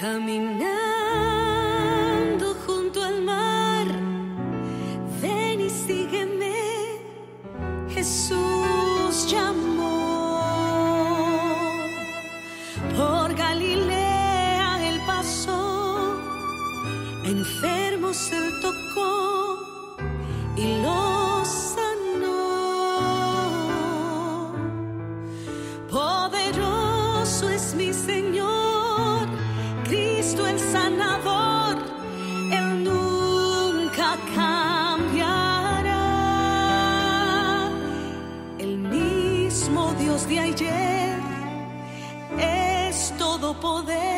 Caminando poder.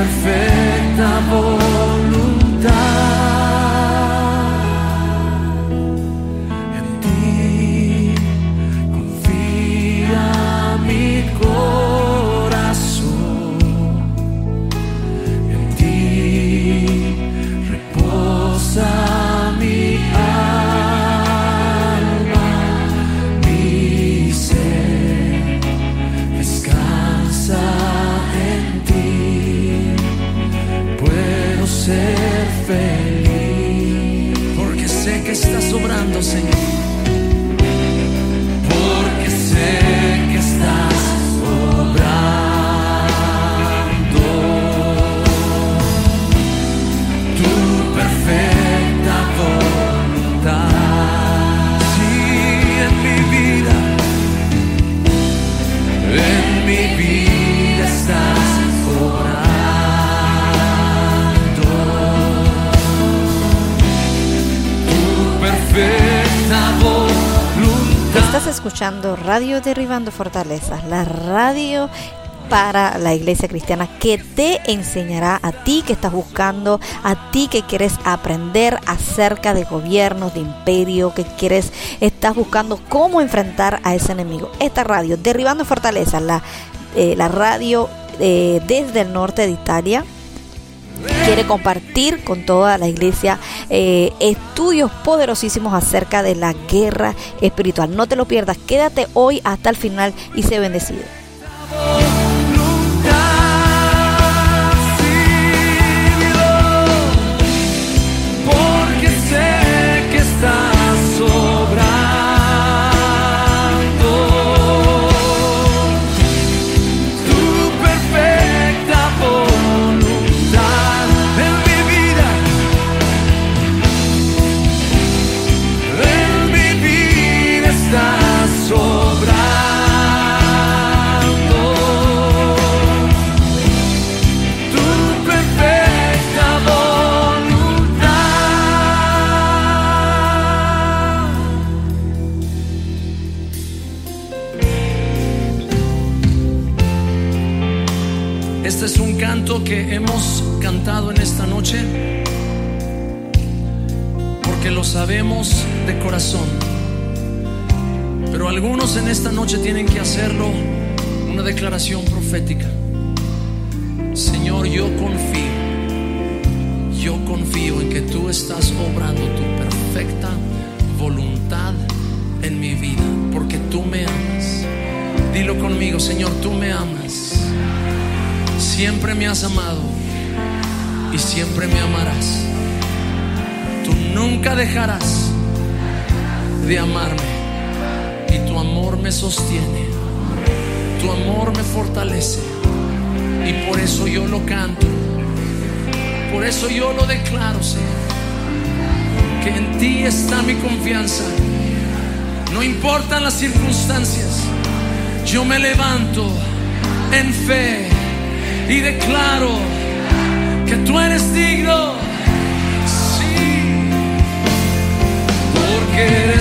perfeito. Escuchando Radio Derribando Fortalezas, la radio para la iglesia cristiana que te enseñará a ti que estás buscando, a ti que quieres aprender acerca de gobiernos, de imperio, que quieres, estás buscando cómo enfrentar a ese enemigo. Esta radio, Derribando Fortalezas, la, eh, la radio eh, desde el norte de Italia, quiere compartir con toda la iglesia eh, estudios poderosísimos acerca de la guerra espiritual. No te lo pierdas, quédate hoy hasta el final y sé bendecido. Que hemos cantado en esta noche, porque lo sabemos de corazón. Pero algunos en esta noche tienen que hacerlo una declaración profética. Señor, yo confío, yo confío en que tú estás obrando tu perfecta voluntad en mi vida, porque tú me amas. Dilo conmigo, Señor, tú me amas Siempre me has amado y siempre me amarás. Tú nunca dejarás de amarme y tu amor me sostiene. Tu amor me fortalece y por eso yo lo canto. Por eso yo lo declaro, Señor. Que en ti está mi confianza. No importan las circunstancias. Yo me levanto en fe y declaro que tú eres digno. Sí, porque eres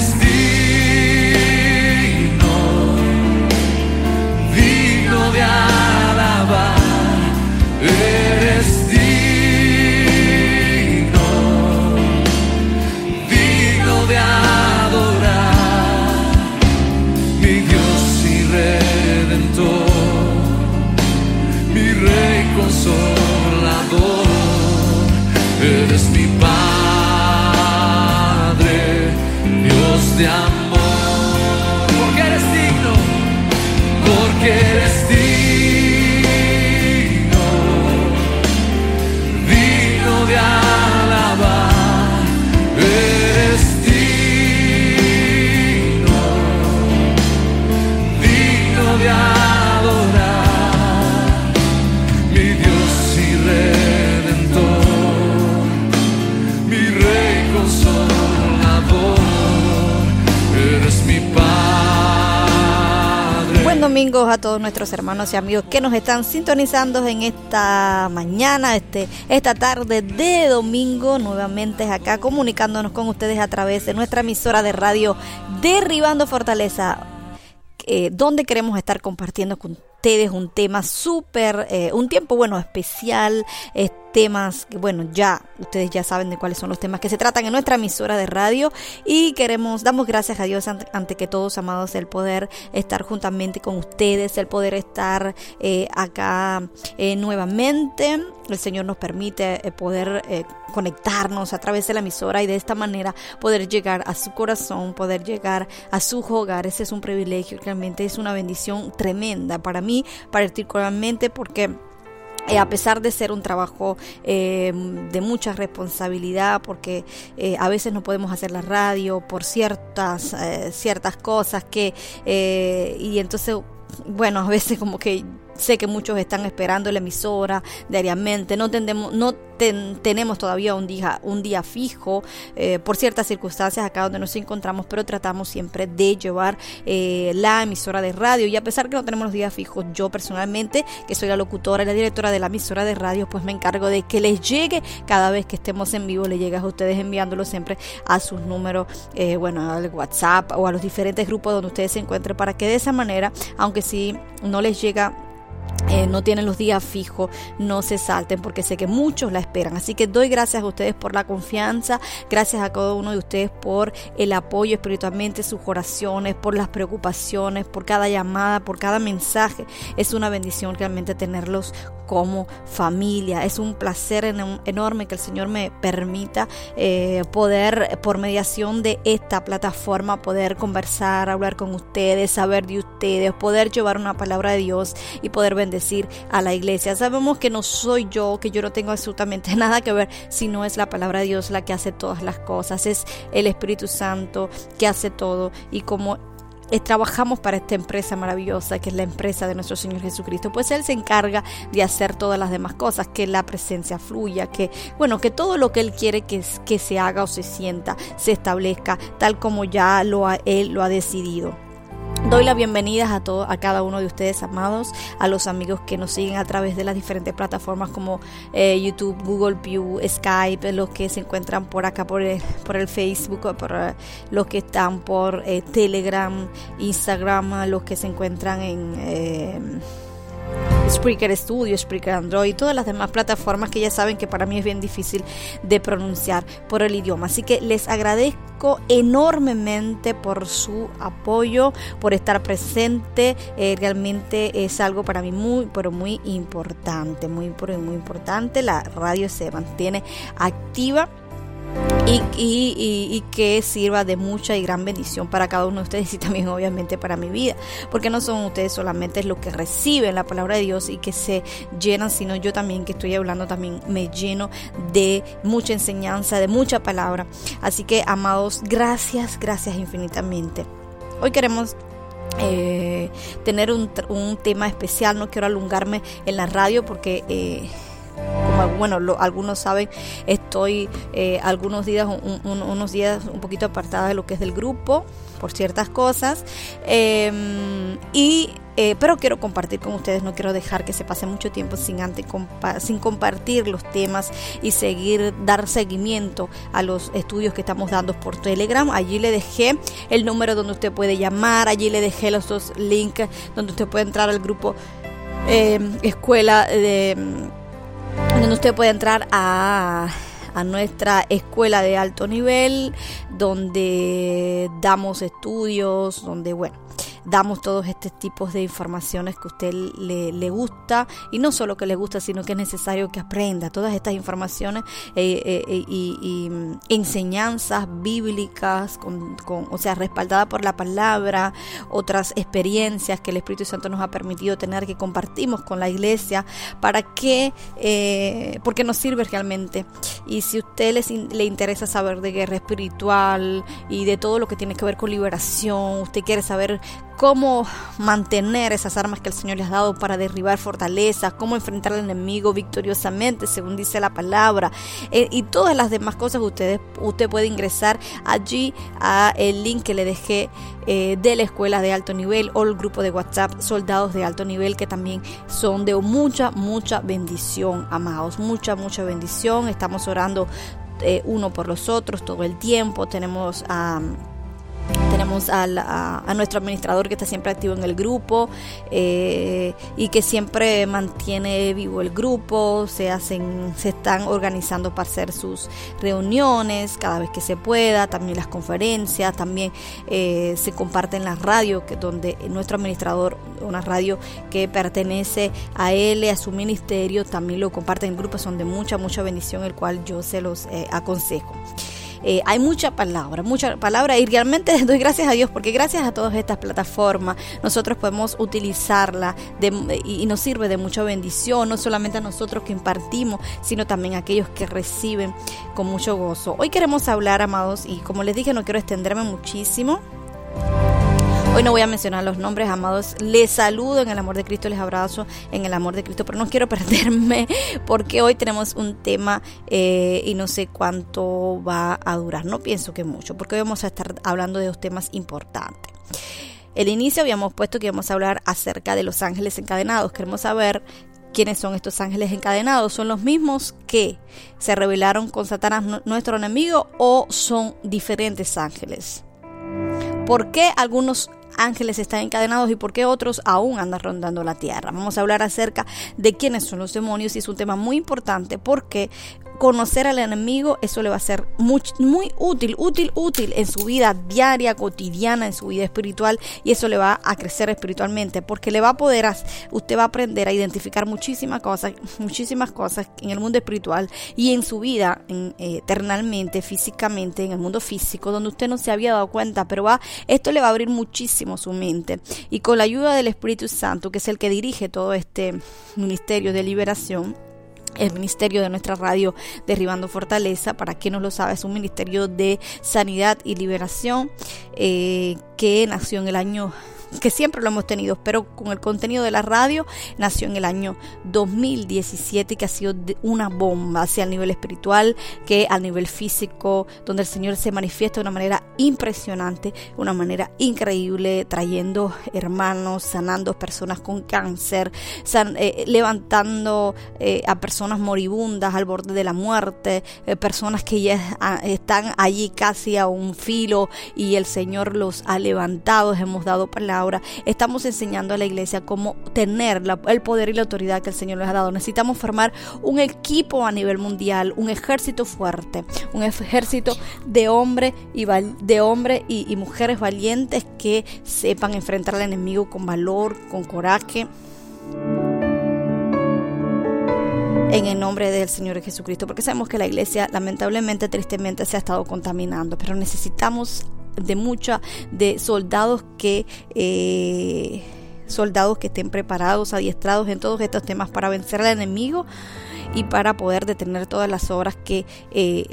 rey domingos a todos nuestros hermanos y amigos que nos están sintonizando en esta mañana, este, esta tarde de domingo, nuevamente acá comunicándonos con ustedes a través de nuestra emisora de radio Derribando Fortaleza, eh, donde queremos estar compartiendo con ustedes un tema súper, eh, un tiempo bueno especial, temas que bueno ya ustedes ya saben de cuáles son los temas que se tratan en nuestra emisora de radio. Y queremos damos gracias a Dios ante, que todos amados el poder estar juntamente con ustedes el poder estar eh, acá eh, nuevamente. El Señor nos permite eh, poder conectarnos a través de la emisora y de esta manera poder llegar a su corazón poder llegar a su hogar ese es un privilegio realmente es una bendición tremenda para mí particularmente porque eh, a pesar de ser un trabajo eh, de mucha responsabilidad, porque eh, a veces no podemos hacer la radio por ciertas, ciertas cosas que, y entonces, bueno, a veces como que sé que muchos están esperando la emisora diariamente, no, tendemos, no tenemos todavía un día, un día fijo eh, por ciertas circunstancias acá donde nos encontramos, pero tratamos siempre de llevar eh, la emisora de radio. Y a pesar que no tenemos los días fijos, yo personalmente, que soy la locutora y la directora de la emisora de radio, pues me encargo de que les llegue. Cada vez que estemos en vivo, le llegue a ustedes enviándolo siempre a sus números, eh, bueno, al WhatsApp o a los diferentes grupos donde ustedes se encuentren para que de esa manera, aunque si no les llega eh, no tienen los días fijos, no se salten porque sé que muchos la esperan. Así que doy gracias a ustedes por la confianza, gracias a cada uno de ustedes por el apoyo espiritualmente, sus oraciones, por las preocupaciones, por cada llamada, por cada mensaje. Es una bendición realmente tenerlos como familia. Es un placer enorme que el Señor me permita eh, poder, por mediación de esta plataforma, poder conversar, hablar con ustedes, saber de ustedes, poder llevar una palabra de Dios y poder bendecir a la iglesia. Sabemos que no soy yo, que yo no tengo absolutamente nada que ver, sino es la palabra de Dios la que hace todas las cosas. Es el Espíritu Santo que hace todo y como eh, trabajamos para esta empresa maravillosa que es la empresa de nuestro Señor Jesucristo, pues Él se encarga de hacer todas las demás cosas, que la presencia fluya, que bueno, que todo lo que Él quiere que, que se haga o se sienta, se establezca tal como ya lo Él lo ha decidido. Doy las bienvenidas a todos, a cada uno de ustedes, amados, a los amigos que nos siguen a través de las diferentes plataformas como eh, YouTube, Google View, Skype, los que se encuentran por acá por el, por el Facebook, por eh, los que están por eh, Telegram, Instagram, los que se encuentran en Spreaker Studio, Spreaker Android, todas las demás plataformas que ya saben que para mí es bien difícil de pronunciar por el idioma. Así que les agradezco enormemente por su apoyo, por estar presente. Eh, realmente es algo para mí muy, pero muy importante, muy, muy importante. La radio se mantiene activa y, que sirva de mucha y gran bendición para cada uno de ustedes y también obviamente para mi vida, porque no son ustedes solamente los que reciben la palabra de Dios y que se llenan, sino yo también que estoy hablando también me lleno de mucha enseñanza, de mucha palabra. Así que amados, gracias, gracias infinitamente. Hoy queremos eh, tener un, tema especial, no quiero alungarme en la radio porque... Eh, como bueno, algunos saben, estoy eh, algunos días, unos días un poquito apartada de lo que es del grupo por ciertas cosas. Em, y eh, pero quiero compartir con ustedes, no quiero dejar que se pase mucho tiempo sin, antes sin compartir los temas y seguir, dar seguimiento a los estudios que estamos dando por Telegram. Allí le dejé el número donde usted puede llamar, allí le dejé los dos links donde usted puede entrar al grupo em, Escuela de donde usted puede entrar a, a nuestra escuela de alto nivel, donde damos estudios, donde, bueno, damos todos estos tipos de informaciones que a usted le, le, gusta y no solo que le gusta, sino que es necesario que aprenda todas estas informaciones eh, eh, eh, y, mm, enseñanzas bíblicas, con, con, o sea, respaldadas por la palabra, otras experiencias que el Espíritu Santo nos ha permitido tener que compartimos con la iglesia para que, porque nos sirve realmente. Y si usted les, le interesa saber de guerra espiritual y de todo lo que tiene que ver con liberación, usted quiere saber cómo mantener esas armas que el Señor les ha dado para derribar fortalezas, cómo enfrentar al enemigo victoriosamente, según dice la palabra, eh, y todas las demás cosas ustedes, usted puede ingresar allí a el link que le dejé eh, de la escuela de alto nivel o el grupo de WhatsApp Soldados de Alto Nivel, que también son de mucha, mucha bendición, amados, mucha, mucha bendición. Estamos orando eh, uno por los otros todo el tiempo, tenemos a... Tenemos a, nuestro administrador que está siempre activo en el grupo eh, y que siempre mantiene vivo el grupo. Se hacen, se están organizando para hacer sus reuniones cada vez que se pueda. También las conferencias, también eh, se comparten las radios que donde nuestro administrador, una radio que pertenece a él, a su ministerio, también lo comparten en grupos. Son de mucha mucha bendición, el cual yo se los eh, aconsejo. Eh, hay mucha palabra, mucha palabra y realmente doy gracias a Dios porque gracias a todas estas plataformas nosotros podemos utilizarla y, nos sirve de mucha bendición, no solamente a nosotros que impartimos, sino también a aquellos que reciben con mucho gozo. Hoy queremos hablar, amados, y como les dije, no quiero extenderme muchísimo. Hoy no voy a mencionar los nombres, amados. Les saludo en el amor de Cristo, les abrazo en el amor de Cristo, pero no quiero perderme porque hoy tenemos un tema eh, y no sé cuánto va a durar. No pienso que mucho, porque hoy vamos a estar hablando de dos temas importantes. El inicio habíamos puesto que íbamos a hablar acerca de los ángeles encadenados. Queremos saber quiénes son estos ángeles encadenados. ¿Son los mismos que se rebelaron con Satanás, nuestro enemigo, o son diferentes ángeles? ¿Por qué algunos ángeles están encadenados y por qué otros aún andan rondando la tierra? Vamos a hablar acerca de quiénes son los demonios y es un tema muy importante porque conocer al enemigo, eso le va a ser muy, útil, útil, útil en su vida diaria, cotidiana, en su vida espiritual y eso le va a crecer espiritualmente porque le va a poder, usted va a aprender a identificar muchísimas cosas, muchísimas cosas en el mundo espiritual y en su vida en, eh, físicamente, en el mundo físico, donde usted no se había dado cuenta, pero va, esto le va a abrir muchísimo su mente. Y con la ayuda del Espíritu Santo, que es el que dirige todo este ministerio de liberación, el ministerio de nuestra radio Derribando Fortaleza, para quien no lo sabe, es un ministerio de sanidad y liberación eh, que nació en el año que siempre lo hemos tenido, pero con el contenido de la radio nació en el año 2017 que ha sido una bomba, sea a nivel espiritual que a nivel físico, donde el Señor se manifiesta de una manera impresionante, una manera increíble, trayendo hermanos, sanando personas con cáncer, eh, levantando eh, a personas moribundas al borde de la muerte, eh, personas que ya ah, están allí casi a un filo y el Señor los ha levantado, hemos dado palabras ahora estamos enseñando a la iglesia cómo tener el poder y la autoridad que el Señor les ha dado. Necesitamos formar un equipo a nivel mundial, un ejército fuerte, un ejército de hombres y, de hombre y, y mujeres valientes que sepan enfrentar al enemigo con valor, con coraje. En el nombre del Señor Jesucristo, porque sabemos que la iglesia lamentablemente, tristemente se ha estado contaminando, pero necesitamos de mucha de soldados que eh, soldados que estén preparados, adiestrados en todos estos temas para vencer al enemigo y para poder detener todas las obras que eh,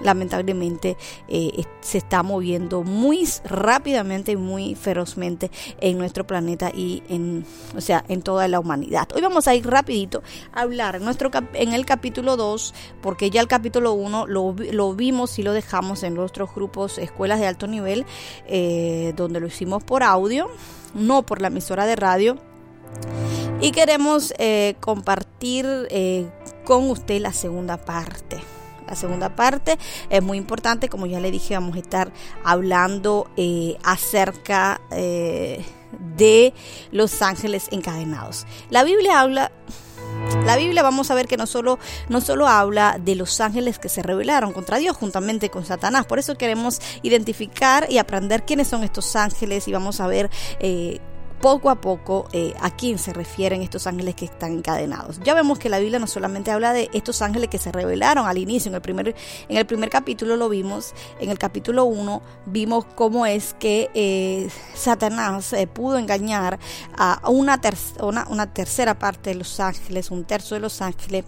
lamentablemente eh, se está moviendo muy rápidamente y muy ferozmente en nuestro planeta y en, o sea, en toda la humanidad. Hoy vamos a ir rapidito a hablar en, nuestro, en el capítulo 2, porque ya el capítulo 1 lo, lo, vimos y lo dejamos en nuestros grupos escuelas de alto nivel, eh, donde lo hicimos por audio, no por la emisora de radio. Y queremos eh, compartir con usted la segunda parte la segunda parte es muy importante, como ya le dije, vamos a estar hablando eh, acerca eh, de los ángeles encadenados. La Biblia habla la Biblia vamos a ver que no solo, no solo habla de los ángeles que se rebelaron contra Dios juntamente con Satanás, por eso queremos identificar y aprender quiénes son estos ángeles y vamos a ver eh, poco a poco eh, a quién se refieren estos ángeles que están encadenados. Ya vemos que la Biblia no solamente habla de estos ángeles que se revelaron al inicio, en el primer, en el primer capítulo lo vimos, en el capítulo 1 vimos cómo es que eh, Satanás eh, pudo engañar a una, una, tercera parte de los ángeles, un tercio de los ángeles,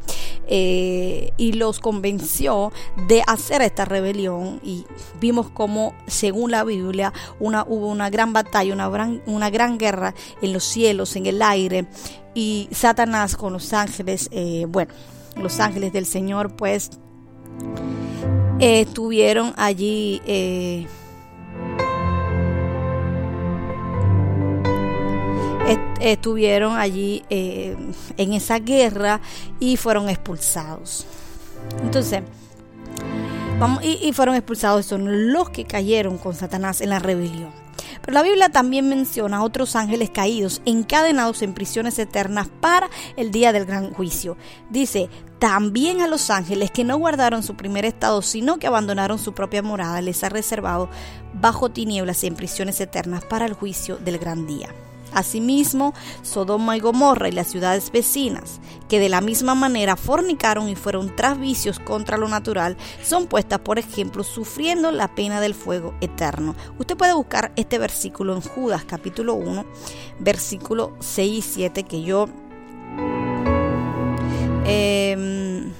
y los convenció de hacer esta rebelión y vimos cómo, según la Biblia, una, hubo una gran batalla, una gran, una gran guerra en los cielos, en el aire, y Satanás con los ángeles, eh, bueno, los ángeles del Señor, pues, estuvieron allí. Eh, estuvieron allí eh, en esa guerra y fueron expulsados. Entonces, y fueron expulsados son los que cayeron con Satanás en la rebelión. Pero la Biblia también menciona a otros ángeles caídos, encadenados en prisiones eternas para el día del gran juicio. Dice, también a los ángeles que no guardaron su primer estado, sino que abandonaron su propia morada, les ha reservado bajo tinieblas y en prisiones eternas para el juicio del gran día. Asimismo, Sodoma y Gomorra y las ciudades vecinas, que de la misma manera fornicaron y fueron tras vicios contra lo natural, son puestas, por ejemplo, sufriendo la pena del fuego eterno. Usted puede buscar este versículo en Judas capítulo 1, versículo 6 y 7, que yo... Em,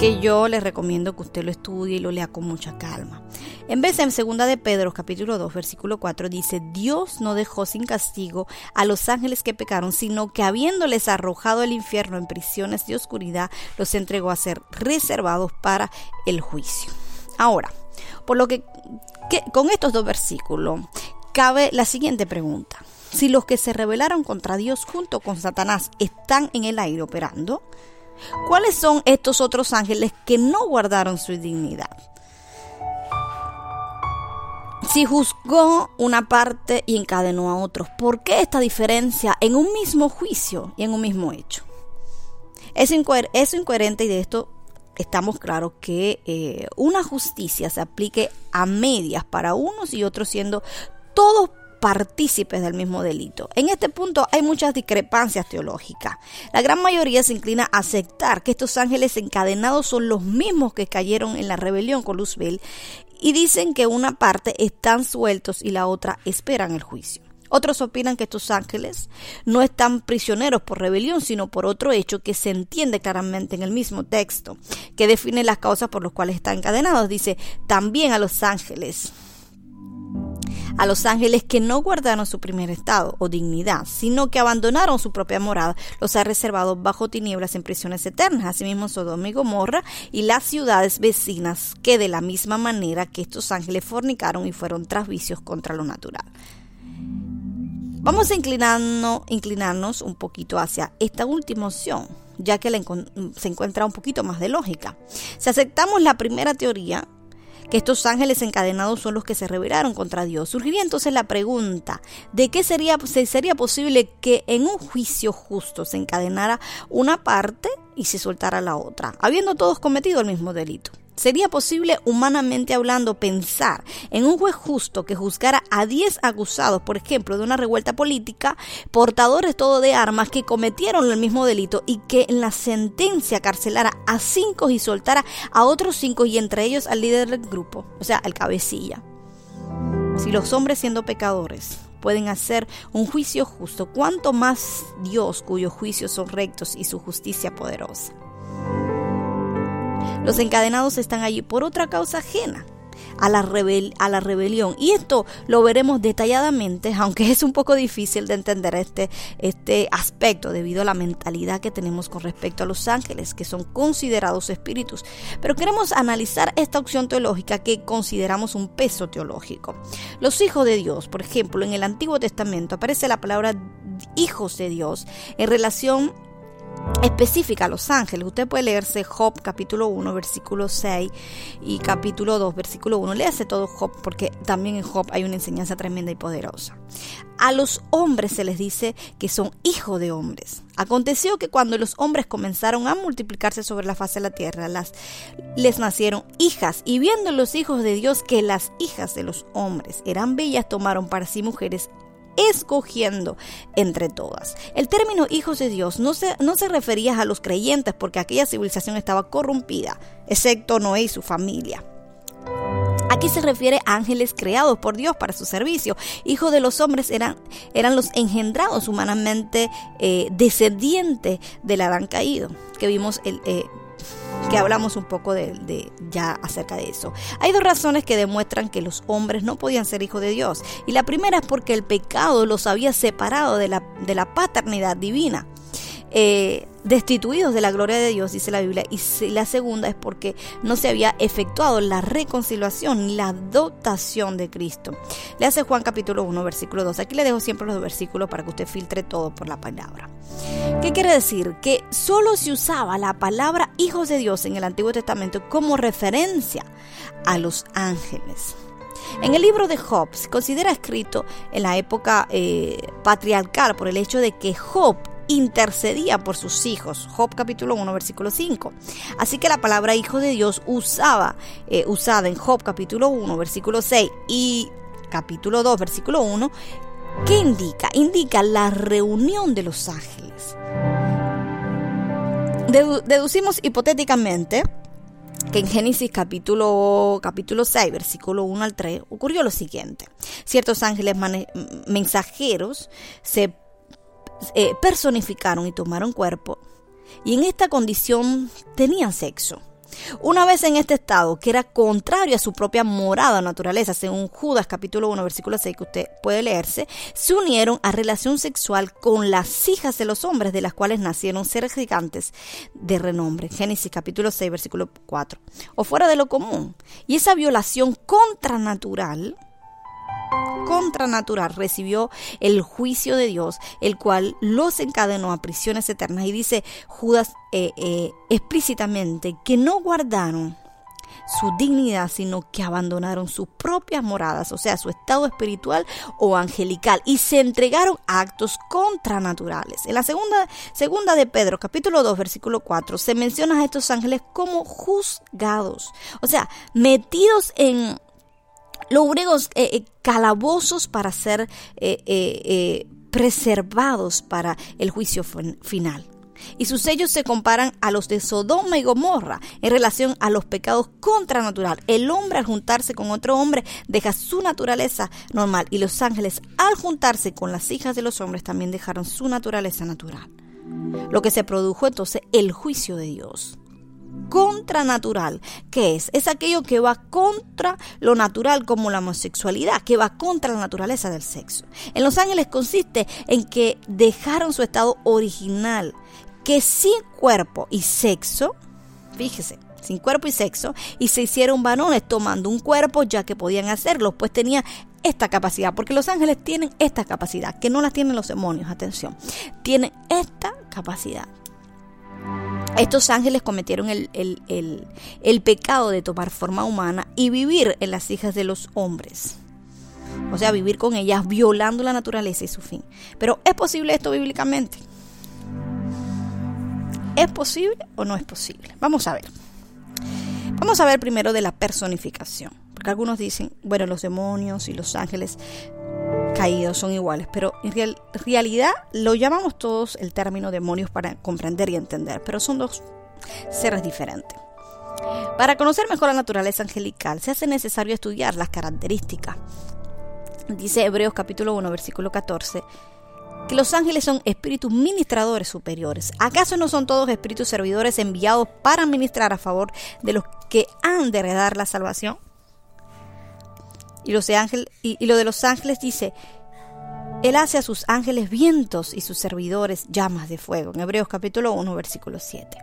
que yo les recomiendo que usted lo estudie y lo lea con mucha calma. En vez en segunda de Pedro capítulo 2 versículo 4 dice, Dios no dejó sin castigo a los ángeles que pecaron, sino que habiéndoles arrojado el infierno en prisiones de oscuridad, los entregó a ser reservados para el juicio. Ahora, por lo que, que con estos dos versículos cabe la siguiente pregunta. Si los que se rebelaron contra Dios junto con Satanás están en el aire operando, ¿Cuáles son estos otros ángeles que no guardaron su dignidad? Si juzgó una parte y encadenó a otros, ¿por qué esta diferencia en un mismo juicio y en un mismo hecho? Es, incoherente y de esto estamos claros que eh, una justicia se aplique a medias para unos y otros siendo todos partícipes del mismo delito. En este punto hay muchas discrepancias teológicas. La gran mayoría se inclina a aceptar que estos ángeles encadenados son los mismos que cayeron en la rebelión con Luzbel y dicen que una parte están sueltos y la otra esperan el juicio. Otros opinan que estos ángeles no están prisioneros por rebelión, sino por otro hecho que se entiende claramente en el mismo texto, que define las causas por las cuales están encadenados. Dice, también a los ángeles a los ángeles que no guardaron su primer estado o dignidad, sino que abandonaron su propia morada, los ha reservado bajo tinieblas en prisiones eternas, asimismo Sodoma y Gomorra y las ciudades vecinas, que de la misma manera que estos ángeles fornicaron y fueron tras vicios contra lo natural. Vamos a inclinarnos, inclinarnos un poquito hacia esta última opción, ya que se encuentra un poquito más de lógica. Si aceptamos la primera teoría, que estos ángeles encadenados son los que se rebelaron contra Dios. Surgiría entonces la pregunta de qué sería, sería posible que en un juicio justo se encadenara una parte y se soltara la otra, habiendo todos cometido el mismo delito. ¿Sería posible, humanamente hablando, pensar en un juez justo que juzgara a 10 acusados, por ejemplo, de una revuelta política, portadores todo de armas que cometieron el mismo delito y que en la sentencia carcelara a 5 y soltara a otros 5 y entre ellos al líder del grupo, o sea, al cabecilla? Si los hombres siendo pecadores pueden hacer un juicio justo, ¿cuánto más Dios cuyos juicios son rectos y su justicia poderosa? Los encadenados están allí por otra causa ajena. A la, rebelión. Y esto lo veremos detalladamente, aunque es un poco difícil de entender este, este aspecto debido a la mentalidad que tenemos con respecto a los ángeles, que son considerados espíritus. Pero queremos analizar esta opción teológica que consideramos un peso teológico. Los hijos de Dios, por ejemplo, en el Antiguo Testamento aparece la palabra hijos de Dios en relación específica a los ángeles. Usted puede leerse Job capítulo 1 versículo 6 y capítulo 2 versículo 1. Léase todo Job porque también en Job hay una enseñanza tremenda y poderosa. A los hombres se les dice que son hijos de hombres. Aconteció que cuando los hombres comenzaron a multiplicarse sobre la faz de la tierra, las, les nacieron hijas y viendo los hijos de Dios que las hijas de los hombres eran bellas, tomaron para sí mujeres escogiendo entre todas. El término hijos de Dios no se, no se refería a los creyentes porque aquella civilización estaba corrompida, excepto Noé y su familia. Aquí se refiere a ángeles creados por Dios para su servicio. Hijos de los hombres eran, eran los engendrados humanamente eh, descendientes del Adán caído, que vimos el, eh, que hablamos un poco de, ya acerca de eso. Hay dos razones que demuestran que los hombres no podían ser hijos de Dios. Y la primera es porque el pecado los había separado de la, de la paternidad divina. Eh, destituidos de la gloria de Dios, dice la Biblia, y la segunda es porque no se había efectuado la reconciliación ni la dotación de Cristo. Le hace Juan capítulo 1, versículo 2. Aquí le dejo siempre los versículos para que usted filtre todo por la palabra. ¿Qué quiere decir? Que solo se usaba la palabra hijos de Dios en el Antiguo Testamento como referencia a los ángeles. En el libro de Job se considera escrito en la época eh, patriarcal por el hecho de que Job intercedía por sus hijos. Job capítulo 1, versículo 5. Así que la palabra hijo de Dios usaba, eh, usada en Job capítulo 1, versículo 6 y capítulo 2, versículo 1, ¿qué indica? Indica la reunión de los ángeles. deducimos hipotéticamente que en Génesis capítulo, capítulo 6, versículo 1 al 3, ocurrió lo siguiente. Ciertos ángeles mensajeros se eh, personificaron y tomaron cuerpo y en esta condición tenían sexo. Una vez en este estado, que era contrario a su propia morada naturaleza, según Judas capítulo 1, versículo 6, que usted puede leerse, se unieron a relación sexual con las hijas de los hombres, de las cuales nacieron seres gigantes de renombre. Génesis capítulo 6, versículo 4. O fuera de lo común. Y esa violación contranatural contranatural recibió el juicio de Dios, el cual los encadenó a prisiones eternas. Y dice Judas eh, eh, explícitamente que no guardaron su dignidad, sino que abandonaron sus propias moradas, o sea, su estado espiritual o angelical, y se entregaron a actos contranaturales. En la segunda, segunda de Pedro, capítulo 2, versículo 4, se menciona a estos ángeles como juzgados, o sea, metidos en los eh, eh, calabozos para ser eh, preservados para el juicio final. Y sus sellos se comparan a los de Sodoma y Gomorra en relación a los pecados contranatural. El hombre al juntarse con otro hombre deja su naturaleza normal y los ángeles al juntarse con las hijas de los hombres también dejaron su naturaleza natural. Lo que se produjo entonces el juicio de Dios contranatural. ¿Qué es? Es aquello que va contra lo natural como la homosexualidad, que va contra la naturaleza del sexo. En los ángeles consiste en que dejaron su estado original, que sin cuerpo y sexo, fíjese, sin cuerpo y sexo, y se hicieron varones tomando un cuerpo ya que podían hacerlo, pues tenía esta capacidad, porque los ángeles tienen esta capacidad, que no la tienen los demonios, atención, tienen esta capacidad. Estos ángeles cometieron el, pecado de tomar forma humana y vivir en las hijas de los hombres. O sea, vivir con ellas violando la naturaleza y su fin. Pero ¿es posible esto bíblicamente? ¿Es posible o no es posible? Vamos a ver. Vamos a ver primero de la personificación. Porque algunos dicen, bueno, los demonios y los ángeles caídos son iguales, pero en realidad lo llamamos todos el término demonios para comprender y entender, pero son dos seres diferentes. Para conocer mejor la naturaleza angelical se hace necesario estudiar las características. Dice Hebreos capítulo 1 versículo 14 que los ángeles son espíritus ministradores superiores. ¿Acaso no son todos espíritus servidores enviados para ministrar a favor de los que han de heredar la salvación? Y, y, lo de los ángeles dice, Él hace a sus ángeles vientos y sus servidores llamas de fuego. En Hebreos capítulo 1, versículo 7.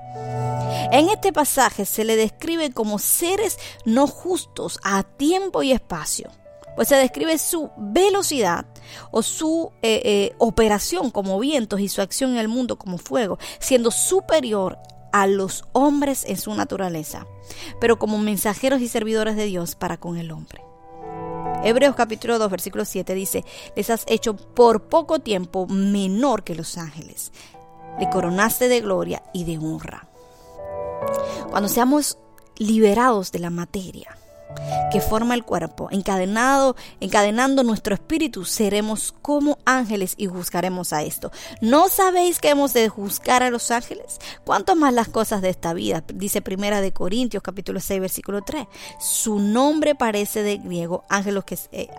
En este pasaje se le describe como seres no justos a tiempo y espacio, pues se describe su velocidad o su eh, eh, operación como vientos y su acción en el mundo como fuego, siendo superior a los hombres en su naturaleza, pero como mensajeros y servidores de Dios para con el hombre. Hebreos capítulo 2, versículo 7 dice, les has hecho por poco tiempo menor que los ángeles. Le coronaste de gloria y de honra. Cuando seamos liberados de la materia, que forma el cuerpo, encadenado, encadenando nuestro espíritu, seremos como ángeles y juzgaremos a esto. ¿No sabéis que hemos de juzgar a los ángeles? ¿Cuánto más las cosas de esta vida? Dice Primera de Corintios, capítulo 6, versículo 3. Su nombre parece de griego ángelos, que, eh,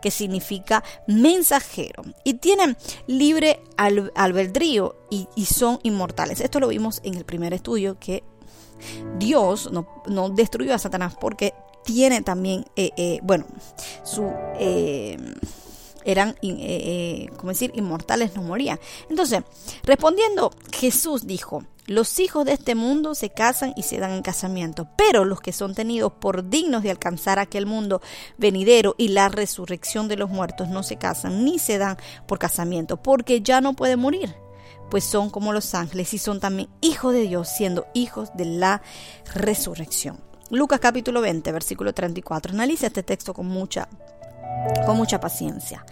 que significa mensajero. Y tienen libre albedrío y, y son inmortales. Esto lo vimos en el primer estudio que Dios no, destruyó a Satanás porque tiene también, eh, eh, bueno, su... Eh, eran, como decir, inmortales, no morían. Entonces, respondiendo, Jesús dijo, los hijos de este mundo se casan y se dan en casamiento, pero los que son tenidos por dignos de alcanzar aquel mundo venidero y la resurrección de los muertos no se casan ni se dan por casamiento, porque ya no pueden morir pues son como los ángeles y son también hijos de Dios, siendo hijos de la resurrección. Lucas capítulo 20, versículo 34. Analiza este texto con mucha, con mucha paciencia.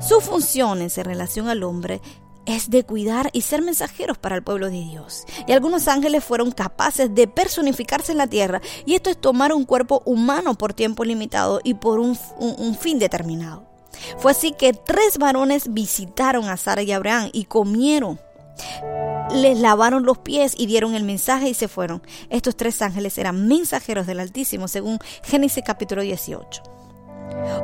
Sus funciones en relación al hombre es de cuidar y ser mensajeros para el pueblo de Dios. Y algunos ángeles fueron capaces de personificarse en la tierra, y esto es tomar un cuerpo humano por tiempo limitado y por un, un fin determinado. Fue así que tres varones visitaron a Sara y Abraham y comieron. Les lavaron los pies y dieron el mensaje y se fueron. Estos tres ángeles eran mensajeros del Altísimo, según Génesis capítulo 18.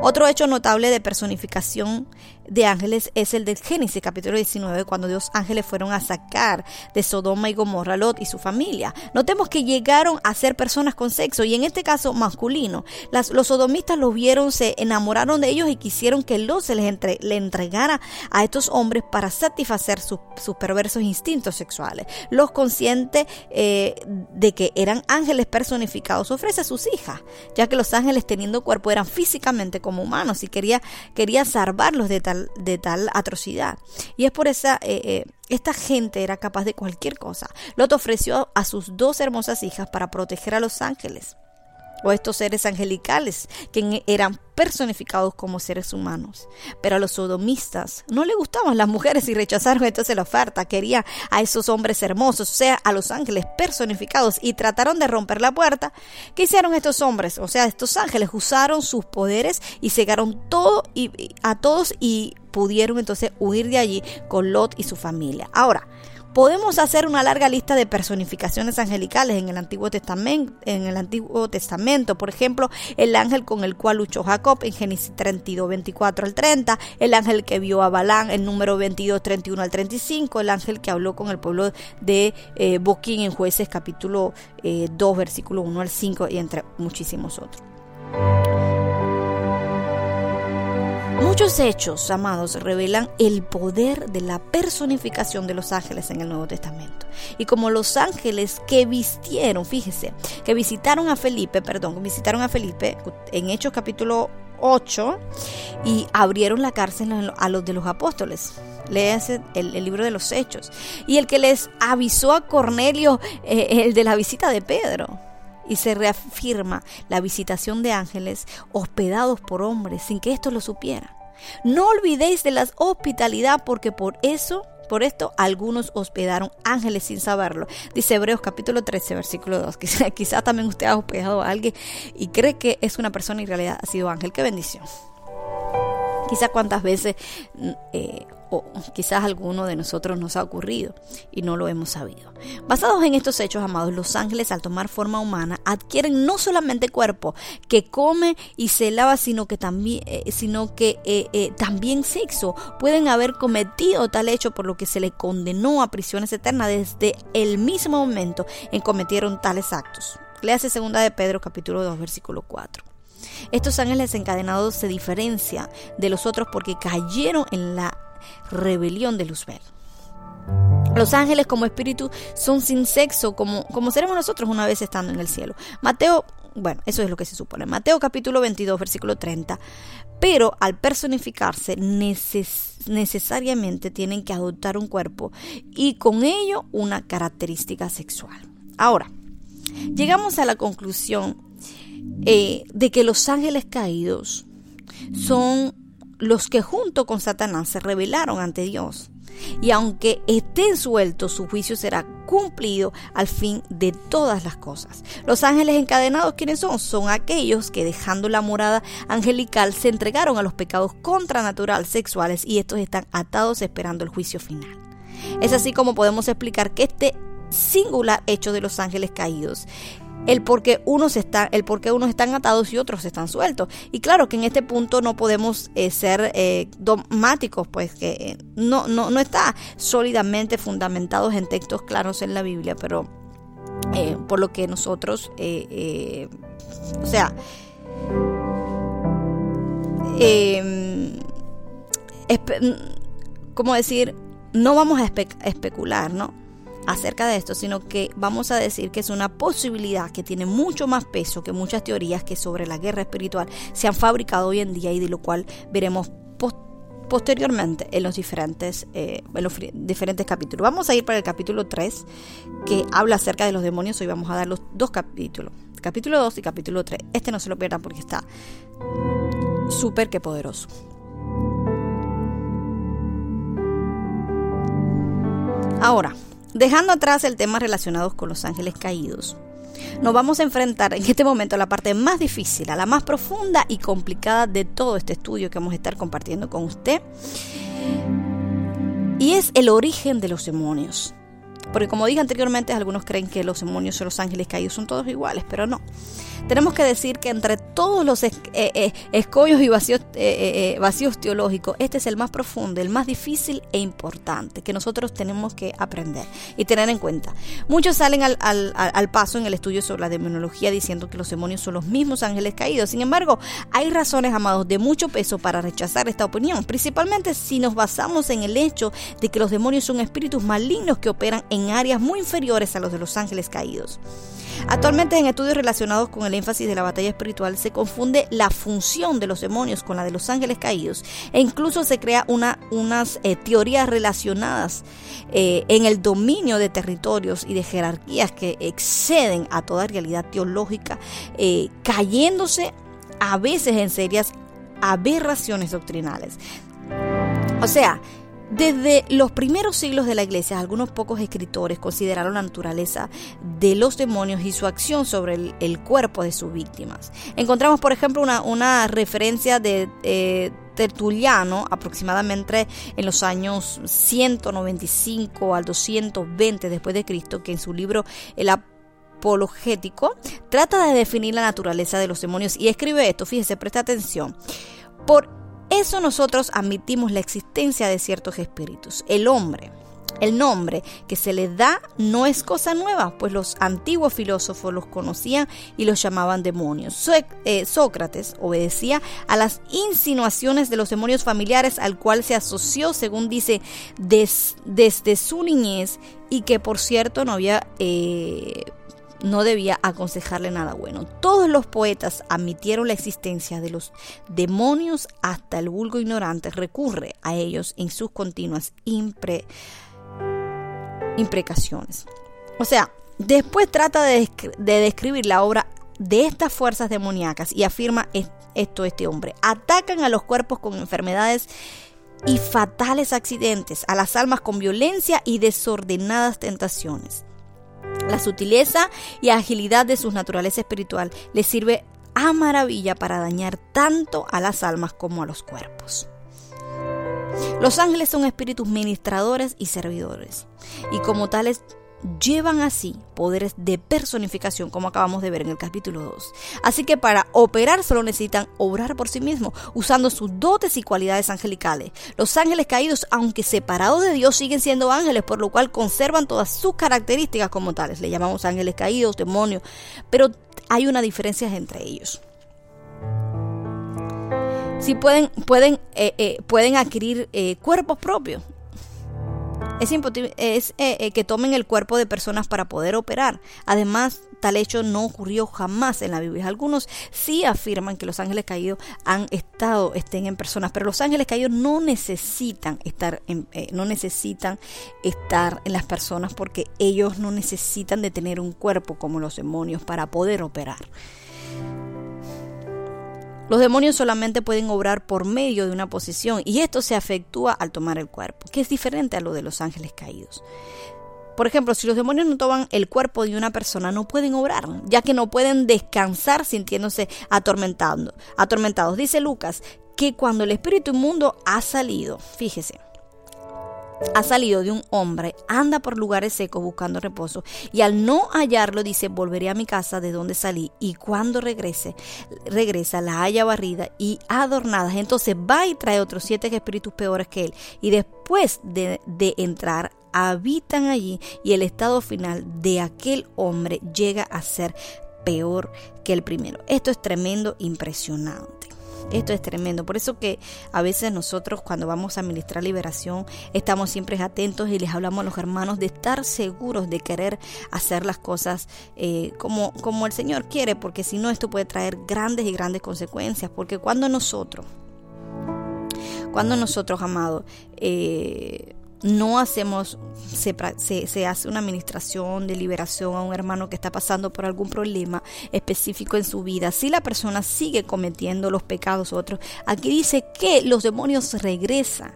Otro hecho notable de personificación de ángeles es el del Génesis capítulo 19, cuando Dios ángeles fueron a sacar de Sodoma y Gomorra Lot y su familia. Notemos que llegaron a ser personas con sexo y en este caso masculino. Los sodomistas los vieron, se enamoraron de ellos y quisieron que Lot se les le entregara a estos hombres para satisfacer sus, perversos instintos sexuales. Los conscientes eh, de que eran ángeles personificados ofrece a sus hijas, ya que los ángeles teniendo cuerpo eran físicamente como humanos y quería, quería salvarlos de tal de tal atrocidad. Y es por esa, eh, eh, esta gente era capaz de cualquier cosa. Lot ofreció a sus dos hermosas hijas para proteger a los ángeles o estos seres angelicales que eran personificados como seres humanos. Pero a los sodomistas no le gustaban las mujeres y rechazaron entonces la oferta. Quería a esos hombres hermosos, o sea, a los ángeles personificados y trataron de romper la puerta. ¿Qué hicieron estos hombres? O sea, estos ángeles usaron sus poderes y cegaron todo a todos y pudieron entonces huir de allí con Lot y su familia. Ahora, Podemos hacer una larga lista de personificaciones angelicales en el Antiguo Testamento, en el Antiguo Testamento, por ejemplo, el ángel con el cual luchó Jacob en Génesis 32, 24 al 30, el ángel que vio a Balán en número 22, 31 al 35, el ángel que habló con el pueblo de eh, Boquín en Jueces capítulo 2, eh, versículo 1 al 5 y entre muchísimos otros. Muchos hechos, amados, revelan el poder de la personificación de los ángeles en el Nuevo Testamento. Y como los ángeles que vistieron, fíjese, que visitaron a Felipe, perdón, visitaron a Felipe en Hechos capítulo 8 y abrieron la cárcel a los de los apóstoles. Léase el, libro de los Hechos. Y el que les avisó a Cornelio, eh, el de la visita de Pedro y se reafirma la visitación de ángeles hospedados por hombres sin que esto lo supiera. No olvidéis de la hospitalidad porque por eso por esto algunos hospedaron ángeles sin saberlo. Dice Hebreos capítulo 13, versículo 2. Quizás quizá también usted ha hospedado a alguien y cree que es una persona y en realidad ha sido ángel. Qué bendición. Quizá cuántas veces mm, eh, o quizás alguno de nosotros nos ha ocurrido y no lo hemos sabido. Basados en estos hechos, amados, los ángeles al tomar forma humana adquieren no solamente cuerpo que come y se lava, sino que también, eh, sino que eh, eh, también sexo. Pueden haber cometido tal hecho por lo que se le condenó a prisiones eternas desde el mismo momento en cometieron tales actos. Léase segunda de Pedro capítulo 2 versículo 4. Estos ángeles encadenados se diferencian de los otros porque cayeron en la rebelión de Luzbel. Los ángeles como espíritu son sin sexo, como, como seremos nosotros una vez estando en el cielo. Mateo, bueno, eso es lo que se supone. Mateo capítulo 22, versículo 30. Pero al personificarse necesariamente tienen que adoptar un cuerpo y con ello una característica sexual. Ahora, llegamos a la conclusión eh, de que los ángeles caídos son los que junto con Satanás se rebelaron ante Dios. Y aunque estén sueltos, su juicio será cumplido al fin de todas las cosas. Los ángeles encadenados, ¿quiénes son? Son aquellos que dejando la morada angelical se entregaron a los pecados contranaturales sexuales y estos están atados esperando el juicio final. Es así como podemos explicar que este singular hecho de los ángeles caídos el por qué unos están, el por unos están atados y otros están sueltos. Y claro que en este punto no podemos eh, ser eh, dogmáticos, pues que eh, no, no, no está sólidamente fundamentados en textos claros en la Biblia, pero por lo que nosotros, o sea, em, ¿cómo decir? No vamos a especular, ¿no? Acerca de esto, sino que vamos a decir que es una posibilidad que tiene mucho más peso que muchas teorías que sobre la guerra espiritual se han fabricado hoy en día y de lo cual veremos posteriormente en los diferentes eh, diferentes capítulos. Vamos a ir para el capítulo 3 que habla acerca de los demonios. Hoy vamos a dar los dos capítulos, capítulo 2 y capítulo 3. Este no se lo pierdan porque está súper que poderoso. Ahora, Dejando atrás el tema relacionado con los ángeles caídos, nos vamos a enfrentar en este momento a la parte más difícil, a la más profunda y complicada de todo este estudio que vamos a estar compartiendo con usted. Y es el origen de los demonios. Porque como dije anteriormente, algunos creen que los demonios o los ángeles caídos son todos iguales, pero no. Tenemos que decir que entre todos los eh, eh, escollos y vacíos, eh, vacíos teológicos, este es el más profundo, el más difícil e importante que nosotros tenemos que aprender y tener en cuenta. Muchos salen al, al paso en el estudio sobre la demonología diciendo que los demonios son los mismos ángeles caídos. Sin embargo, hay razones, amados, de mucho peso para rechazar esta opinión, principalmente si nos basamos en el hecho de que los demonios son espíritus malignos que operan en áreas muy inferiores a los de los ángeles caídos. Actualmente en estudios relacionados con el énfasis de la batalla espiritual se confunde la función de los demonios con la de los ángeles caídos e incluso se crea una, unas eh, teorías relacionadas eh, en el dominio de territorios y de jerarquías que exceden a toda realidad teológica, eh, cayéndose a veces en serias aberraciones doctrinales. O sea, desde los primeros siglos de la iglesia, algunos pocos escritores consideraron la naturaleza de los demonios y su acción sobre el, cuerpo de sus víctimas. Encontramos, por ejemplo, una, referencia de eh, Tertuliano, aproximadamente en los años 195 al 220 después de Cristo, que en su libro El Apologético trata de definir la naturaleza de los demonios y escribe esto, fíjese, presta atención. Por eso nosotros admitimos la existencia de ciertos espíritus. El hombre, el nombre que se le da no es cosa nueva, pues los antiguos filósofos los conocían y los llamaban demonios. Eh, Sócrates obedecía a las insinuaciones de los demonios familiares al cual se asoció, según dice, desde su niñez y que por cierto no había... Eh, no debía aconsejarle nada bueno. Todos los poetas admitieron la existencia de los demonios, hasta el vulgo ignorante recurre a ellos en sus continuas imprecaciones. O sea, después trata de, de describir la obra de estas fuerzas demoníacas y afirma esto este hombre. Atacan a los cuerpos con enfermedades y fatales accidentes, a las almas con violencia y desordenadas tentaciones. La sutileza y agilidad de su naturaleza espiritual les sirve a maravilla para dañar tanto a las almas como a los cuerpos. Los ángeles son espíritus ministradores y servidores, y como tales llevan así poderes de personificación, como acabamos de ver en el capítulo 2. Así que para operar solo necesitan obrar por sí mismos, usando sus dotes y cualidades angelicales. Los ángeles caídos, aunque separados de Dios, siguen siendo ángeles, por lo cual conservan todas sus características como tales. Le llamamos ángeles caídos, demonios, pero hay una diferencia entre ellos. Si pueden, pueden, eh, eh, pueden adquirir eh, cuerpos propios, es, es eh, eh, que tomen el cuerpo de personas para poder operar. Además, tal hecho no ocurrió jamás en la Biblia. Algunos sí afirman que los ángeles caídos han estado, estén en personas, pero los ángeles caídos no necesitan estar en, eh, no necesitan estar en las personas porque ellos no necesitan de tener un cuerpo como los demonios para poder operar. Los demonios solamente pueden obrar por medio de una posición y esto se afectúa al tomar el cuerpo, que es diferente a lo de los ángeles caídos. Por ejemplo, si los demonios no toman el cuerpo de una persona, no pueden obrar, ya que no pueden descansar sintiéndose atormentando, atormentados. Dice Lucas que cuando el espíritu inmundo ha salido, fíjese, ha salido de un hombre, anda por lugares secos buscando reposo y al no hallarlo dice, volveré a mi casa de donde salí y cuando regrese, regresa, la haya barrida y adornada. Entonces va y trae otros siete espíritus peores que él y después de, de entrar habitan allí y el estado final de aquel hombre llega a ser peor que el primero. Esto es tremendo, impresionante. Esto es tremendo. Por eso que a veces nosotros cuando vamos a ministrar liberación estamos siempre atentos y les hablamos a los hermanos de estar seguros de querer hacer las cosas eh, como, como el Señor quiere, porque si no esto puede traer grandes y grandes consecuencias. Porque cuando nosotros, cuando nosotros, amados, eh, no hacemos, se, hace una administración de liberación a un hermano que está pasando por algún problema específico en su vida, si la persona sigue cometiendo los pecados otros, aquí dice que los demonios regresan.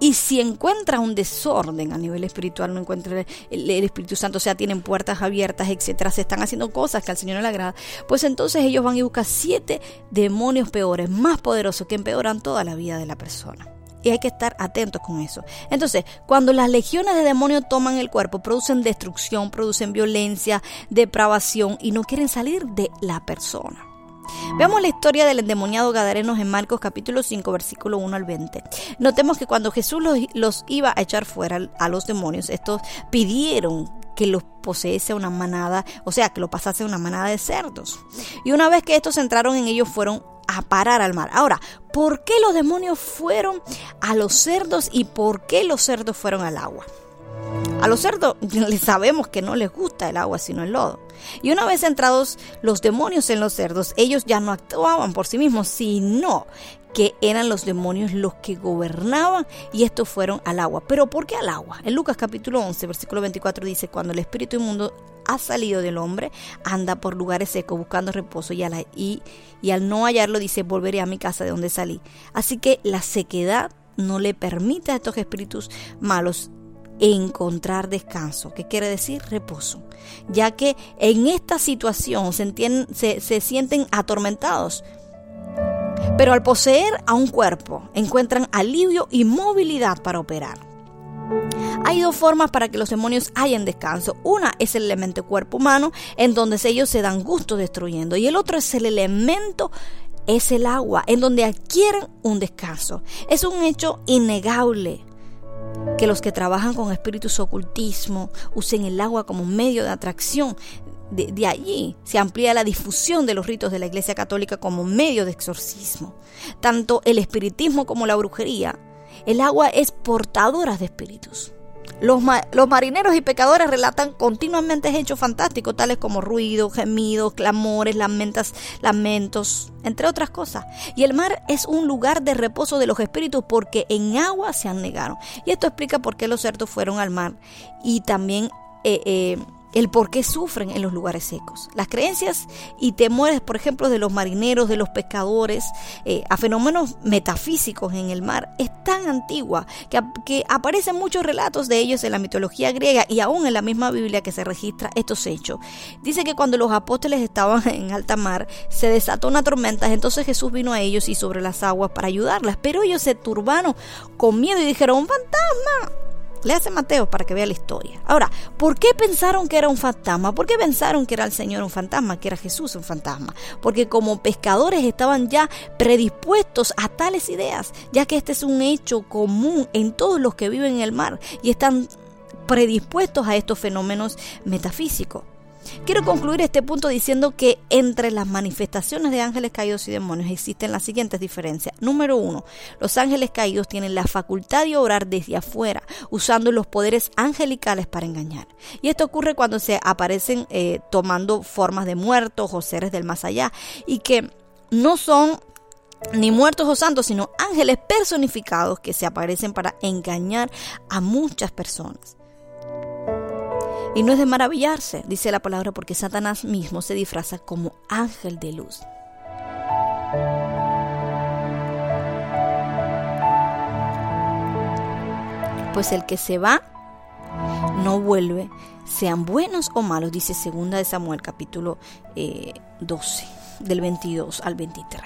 Y si encuentra un desorden a nivel espiritual, no encuentra el, Espíritu Santo, o sea, tienen puertas abiertas, etcétera, se están haciendo cosas que al Señor no le agrada, pues entonces ellos van y buscan siete demonios peores, más poderosos, que empeoran toda la vida de la persona. Y hay que estar atentos con eso. Entonces, cuando las legiones de demonios toman el cuerpo, producen destrucción, producen violencia, depravación y no quieren salir de la persona. Veamos la historia del endemoniado Gadarenos en Marcos capítulo 5 versículo 1 al 20. Notemos que cuando Jesús los, iba a echar fuera a los demonios, estos pidieron que los poseyese una manada, o sea, que lo pasase una manada de cerdos. Y una vez que estos entraron en ellos fueron a parar al mar. Ahora, ¿por qué los demonios fueron a los cerdos y por qué los cerdos fueron al agua? A los cerdos les sabemos que no les gusta el agua sino el lodo. Y una vez entrados los demonios en los cerdos, ellos ya no actuaban por sí mismos, sino que eran los demonios los que gobernaban y estos fueron al agua. ¿Pero por qué al agua? En Lucas capítulo 11, versículo 24 dice, cuando el espíritu inmundo ha salido del hombre, anda por lugares secos buscando reposo y, y, y al no hallarlo dice, volveré a mi casa de donde salí. Así que la sequedad no le permite a estos espíritus malos encontrar descanso, que quiere decir reposo, ya que en esta situación se, se, sienten atormentados. Pero al poseer a un cuerpo, encuentran alivio y movilidad para operar. Hay dos formas para que los demonios hayan descanso. Una es el elemento cuerpo humano, en donde ellos se dan gusto destruyendo. Y el otro es el elemento es el agua, en donde adquieren un descanso. Es un hecho innegable que los que trabajan con espíritus ocultismo usen el agua como medio de atracción. De, allí se amplía la difusión de los ritos de la Iglesia Católica como medio de exorcismo. Tanto el espiritismo como la brujería, el agua es portadora de espíritus. Los, marineros y pecadores relatan continuamente hechos fantásticos, tales como ruidos, gemidos, clamores, lamentas, lamentos, entre otras cosas. Y el mar es un lugar de reposo de los espíritus porque en agua se han negado. Y esto explica por qué los cerdos fueron al mar. Y también eh, eh, el por qué sufren en los lugares secos. Las creencias y temores, por ejemplo, de los marineros, de los pescadores, eh, a fenómenos metafísicos en el mar, es tan antigua que, que, aparecen muchos relatos de ellos en la mitología griega y aún en la misma Biblia que se registra estos hechos. Dice que cuando los apóstoles estaban en alta mar, se desató una tormenta, entonces Jesús vino a ellos y sobre las aguas para ayudarlas, pero ellos se turbaron con miedo y dijeron, un fantasma, le hace Mateo para que vea la historia. Ahora, ¿por qué pensaron que era un fantasma? ¿Por qué pensaron que era el Señor un fantasma, que era Jesús un fantasma? Porque como pescadores estaban ya predispuestos a tales ideas, ya que este es un hecho común en todos los que viven en el mar y están predispuestos a estos fenómenos metafísicos. Quiero concluir este punto diciendo que entre las manifestaciones de ángeles caídos y demonios existen las siguientes diferencias. Número uno, los ángeles caídos tienen la facultad de obrar desde afuera, usando los poderes angelicales para engañar. Y esto ocurre cuando se aparecen eh, tomando formas de muertos o seres del más allá y que no son ni muertos o santos, sino ángeles personificados que se aparecen para engañar a muchas personas. Y no es de maravillarse, dice la palabra, porque Satanás mismo se disfraza como ángel de luz. Pues el que se va no vuelve, sean buenos o malos, dice segunda de Samuel capítulo 12, eh, del 22 al 23.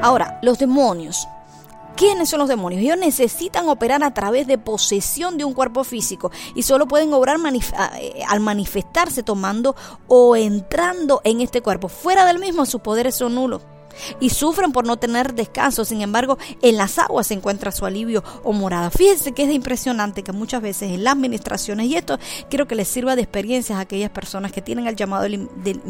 Ahora, los demonios ¿Quiénes son los demonios? Ellos necesitan operar a través de posesión de un cuerpo físico y solo pueden obrar eh, al manifestarse tomando o entrando en este cuerpo. Fuera del mismo sus poderes son nulos y sufren por no tener descanso. Sin embargo, en las aguas se encuentra su alivio o morada. Fíjense que es impresionante que muchas veces en las administraciones, y esto quiero que les sirva de experiencias a aquellas personas que tienen el llamado de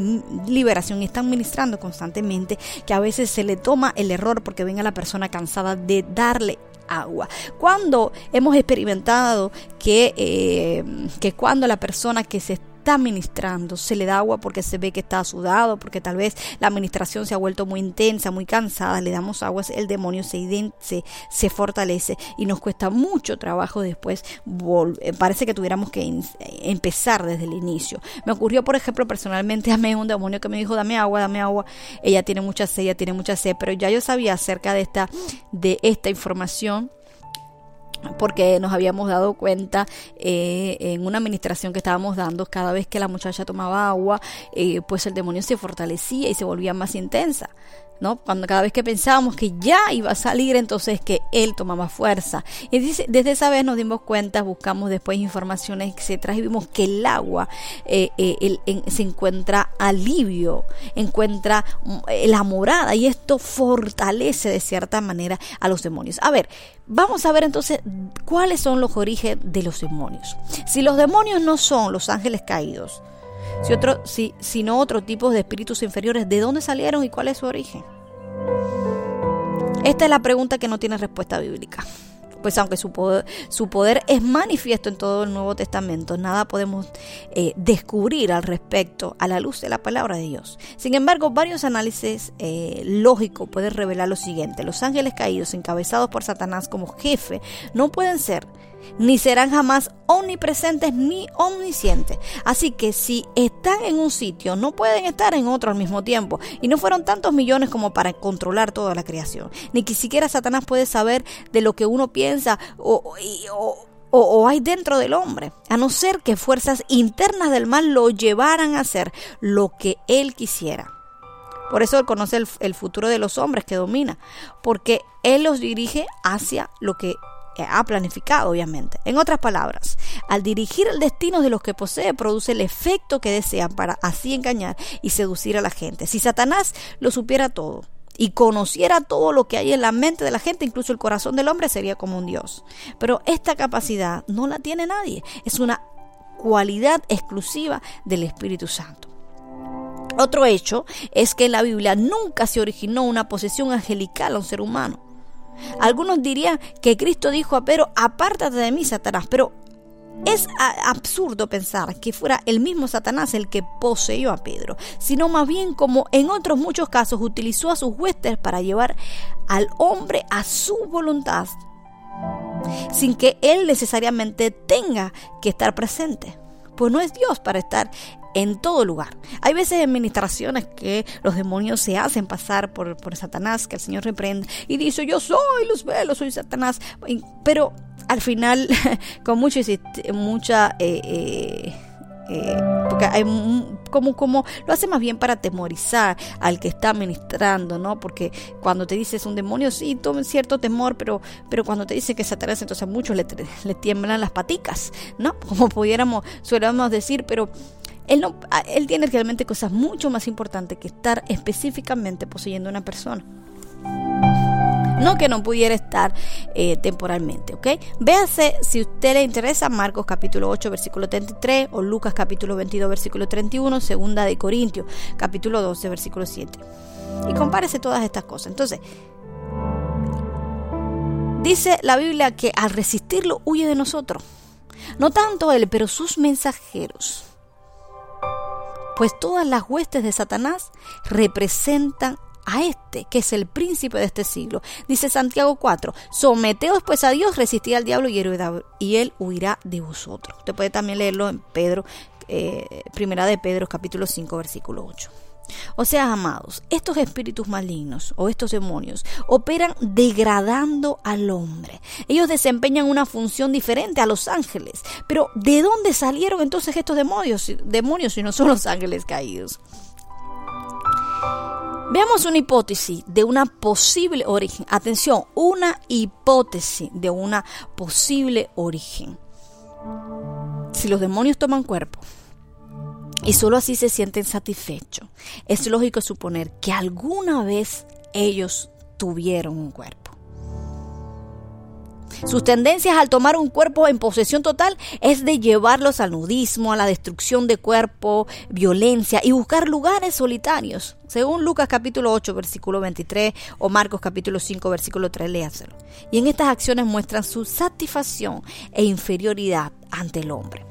liberación y están ministrando constantemente, que a veces se le toma el error porque venga la persona cansada de darle agua. Cuando hemos experimentado que, eh, que cuando la persona que se está ministrando, se le da agua porque se ve que está sudado, porque tal vez la administración se ha vuelto muy intensa, muy cansada, le damos agua, el demonio se, se, se fortalece y nos cuesta mucho trabajo después, eh, parece que tuviéramos que empezar desde el inicio. Me ocurrió, por ejemplo, personalmente a mí un demonio que me dijo, dame agua, dame agua, ella tiene mucha sed, ella tiene mucha sed, pero ya yo sabía acerca de esta, de esta información porque nos habíamos dado cuenta eh, en una administración que estábamos dando, cada vez que la muchacha tomaba agua, eh, pues el demonio se fortalecía y se volvía más intensa. ¿No? Cuando cada vez que pensábamos que ya iba a salir, entonces que él tomaba fuerza. Y desde esa vez nos dimos cuenta, buscamos después informaciones, etcétera, y vimos que el agua eh, eh, se encuentra alivio, encuentra mm, eh, la morada, y esto fortalece de cierta manera a los demonios. A ver, vamos a ver entonces cuáles son los orígenes de los demonios. Si los demonios no son los ángeles caídos, si otro, si, sino otro tipo de espíritus inferiores, ¿de dónde salieron y cuál es su origen? Esta es la pregunta que no tiene respuesta bíblica. Pues aunque su poder, su poder es manifiesto en todo el Nuevo Testamento, nada podemos eh, descubrir al respecto a la luz de la palabra de Dios. Sin embargo, varios análisis eh, lógicos pueden revelar lo siguiente. Los ángeles caídos, encabezados por Satanás como jefe, no pueden ser ni serán jamás omnipresentes ni omniscientes. Así que si están en un sitio, no pueden estar en otro al mismo tiempo. Y no fueron tantos millones como para controlar toda la creación. Ni que siquiera Satanás puede saber de lo que uno piensa o, o, hay dentro del hombre, a no ser que fuerzas internas del mal lo llevaran a hacer lo que él quisiera. Por eso él conoce el, el futuro de los hombres que domina, porque él los dirige hacia lo que ha planificado, obviamente. En otras palabras, al dirigir el destino de los que posee, produce el efecto que desean para así engañar y seducir a la gente. Si Satanás lo supiera todo y conociera todo lo que hay en la mente de la gente, incluso el corazón del hombre, sería como un Dios. Pero esta capacidad no la tiene nadie. Es una cualidad exclusiva del Espíritu Santo. Otro hecho es que en la Biblia nunca se originó una posesión angelical a un ser humano. Algunos dirían que Cristo dijo a Pedro, apártate de mí, Satanás, pero es absurdo pensar que fuera el mismo Satanás el que poseyó a Pedro, sino más bien como en otros muchos casos utilizó a sus huestes para llevar al hombre a su voluntad, sin que él necesariamente tenga que estar presente. Pues no es Dios para estar en todo lugar. Hay veces en administraciones que los demonios se hacen pasar por, por Satanás, que el Señor reprende y dice, yo soy los velos, soy Satanás. Pero al final, con mucho, mucha... Eh, eh, eh, porque como, como lo hace más bien para atemorizar al que está ministrando, ¿no? Porque cuando te dices un demonio, sí, toma cierto temor, pero, pero cuando te dice que Satanás, entonces a muchos le, le tiemblan las paticas, ¿no? Como pudiéramos, suelamos decir, pero él, no, él tiene realmente cosas mucho más importantes que estar específicamente poseyendo una persona. No que no pudiera estar eh, temporalmente, ¿ok? Véase si usted le interesa Marcos capítulo 8 versículo 33 o Lucas capítulo 22 versículo 31, segunda de Corintios capítulo 12 versículo 7. Y compárese todas estas cosas. Entonces, dice la Biblia que al resistirlo huye de nosotros. No tanto él, pero sus mensajeros pues todas las huestes de Satanás representan a este, que es el príncipe de este siglo. Dice Santiago 4, someteos pues a Dios, resistid al diablo y él huirá de vosotros. Usted puede también leerlo en Pedro, eh, primera de Pedro capítulo 5 versículo 8. O sea, amados, estos espíritus malignos o estos demonios operan degradando al hombre. Ellos desempeñan una función diferente a los ángeles. Pero ¿de dónde salieron entonces estos demonios, demonios si no son los ángeles caídos? Veamos una hipótesis de una posible origen. Atención, una hipótesis de una posible origen. Si los demonios toman cuerpo, y solo así se sienten satisfechos. Es lógico suponer que alguna vez ellos tuvieron un cuerpo. Sus tendencias al tomar un cuerpo en posesión total es de llevarlos al nudismo, a la destrucción de cuerpo, violencia y buscar lugares solitarios. Según Lucas capítulo 8 versículo 23 o Marcos capítulo 5 versículo 3, léaselo. Y en estas acciones muestran su satisfacción e inferioridad ante el hombre.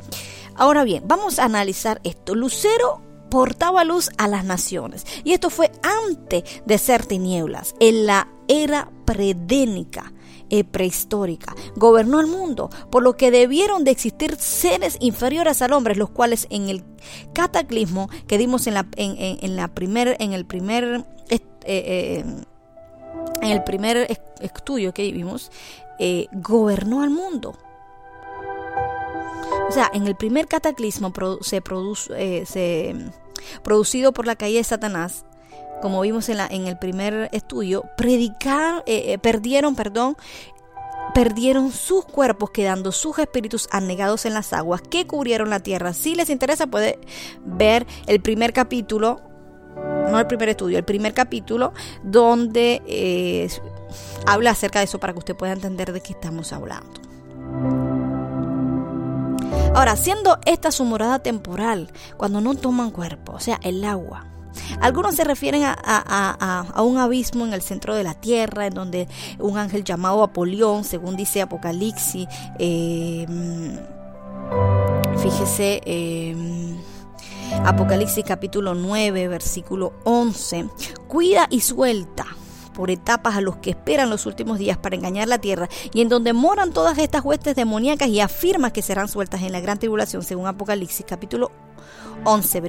Ahora bien, vamos a analizar esto. Lucero portaba luz a las naciones. Y esto fue antes de ser tinieblas, en la era predénica e prehistórica. Gobernó el mundo, por lo que debieron de existir seres inferiores al hombre, los cuales en el cataclismo que dimos en la, en, la primer, en el primer eh, eh, en el primer estudio que vimos, eh, gobernó al mundo. O sea, en el primer cataclismo eh, se, producido por la caída de Satanás, como vimos en, el primer estudio, predicar, eh, eh, perdieron, perdón, perdieron sus cuerpos, quedando sus espíritus anegados en las aguas que cubrieron la tierra. Si les interesa, puede ver el primer capítulo, no el primer estudio, el primer capítulo, donde habla acerca de eso para que usted pueda entender de qué estamos hablando. Ahora, siendo esta su morada temporal, cuando no toman cuerpo, o sea, el agua. Algunos se refieren a, un abismo en el centro de la tierra, en donde un ángel llamado Apolión, según dice Apocalipsis, eh, fíjese, eh, Apocalipsis capítulo 9, versículo 11, cuida y suelta por etapas a los que esperan los últimos días para engañar la tierra y en donde moran todas estas huestes demoníacas y afirma que serán sueltas en la gran tribulación según Apocalipsis capítulo 11,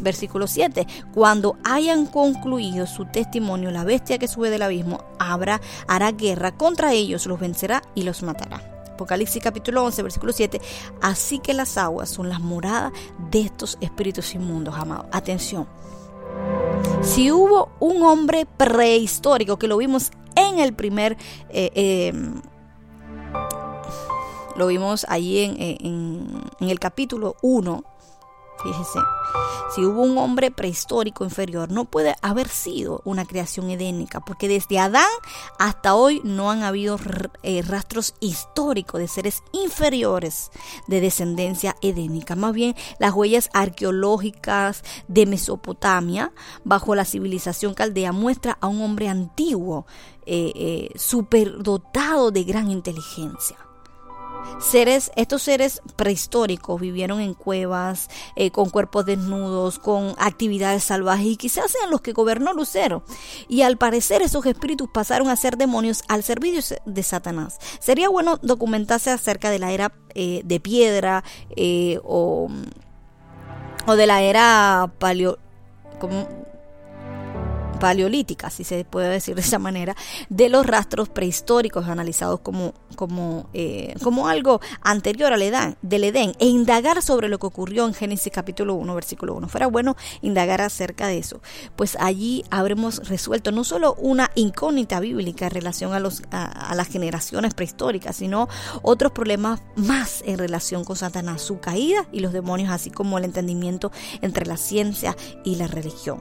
versículo 7. Cuando hayan concluido su testimonio, la bestia que sube del abismo habrá, hará guerra contra ellos, los vencerá y los matará. Apocalipsis capítulo 11, versículo 7. Así que las aguas son las moradas de estos espíritus inmundos, amados. Atención. Si hubo un hombre prehistórico, que lo vimos en el primer... Eh, em, lo vimos allí en, en, en el capítulo 1 Fíjese, si hubo un hombre prehistórico inferior, no puede haber sido una creación edénica, porque desde Adán hasta hoy no han habido eh, rastros históricos de seres inferiores de descendencia edénica. Más bien, las huellas arqueológicas de Mesopotamia, bajo la civilización caldea, muestra a un hombre antiguo, eh, eh, superdotado de gran inteligencia. Seres, estos seres prehistóricos vivieron en cuevas, eh, con cuerpos desnudos, con actividades salvajes y quizás sean los que gobernó Lucero. Y al parecer esos espíritus pasaron a ser demonios al servicio de Satanás. Sería bueno documentarse acerca de la era eh, de piedra eh, o, o, de la era paleo, paleolítica, si se puede decir de esa manera, de los rastros prehistóricos analizados como, como, eh, como algo anterior al Edén, del Edén e indagar sobre lo que ocurrió en Génesis capítulo 1, versículo 1. Fuera bueno indagar acerca de eso, pues allí habremos resuelto no solo una incógnita bíblica en relación a, los, a, las generaciones prehistóricas, sino otros problemas más en relación con Satanás, su caída y los demonios, así como el entendimiento entre la ciencia y la religión.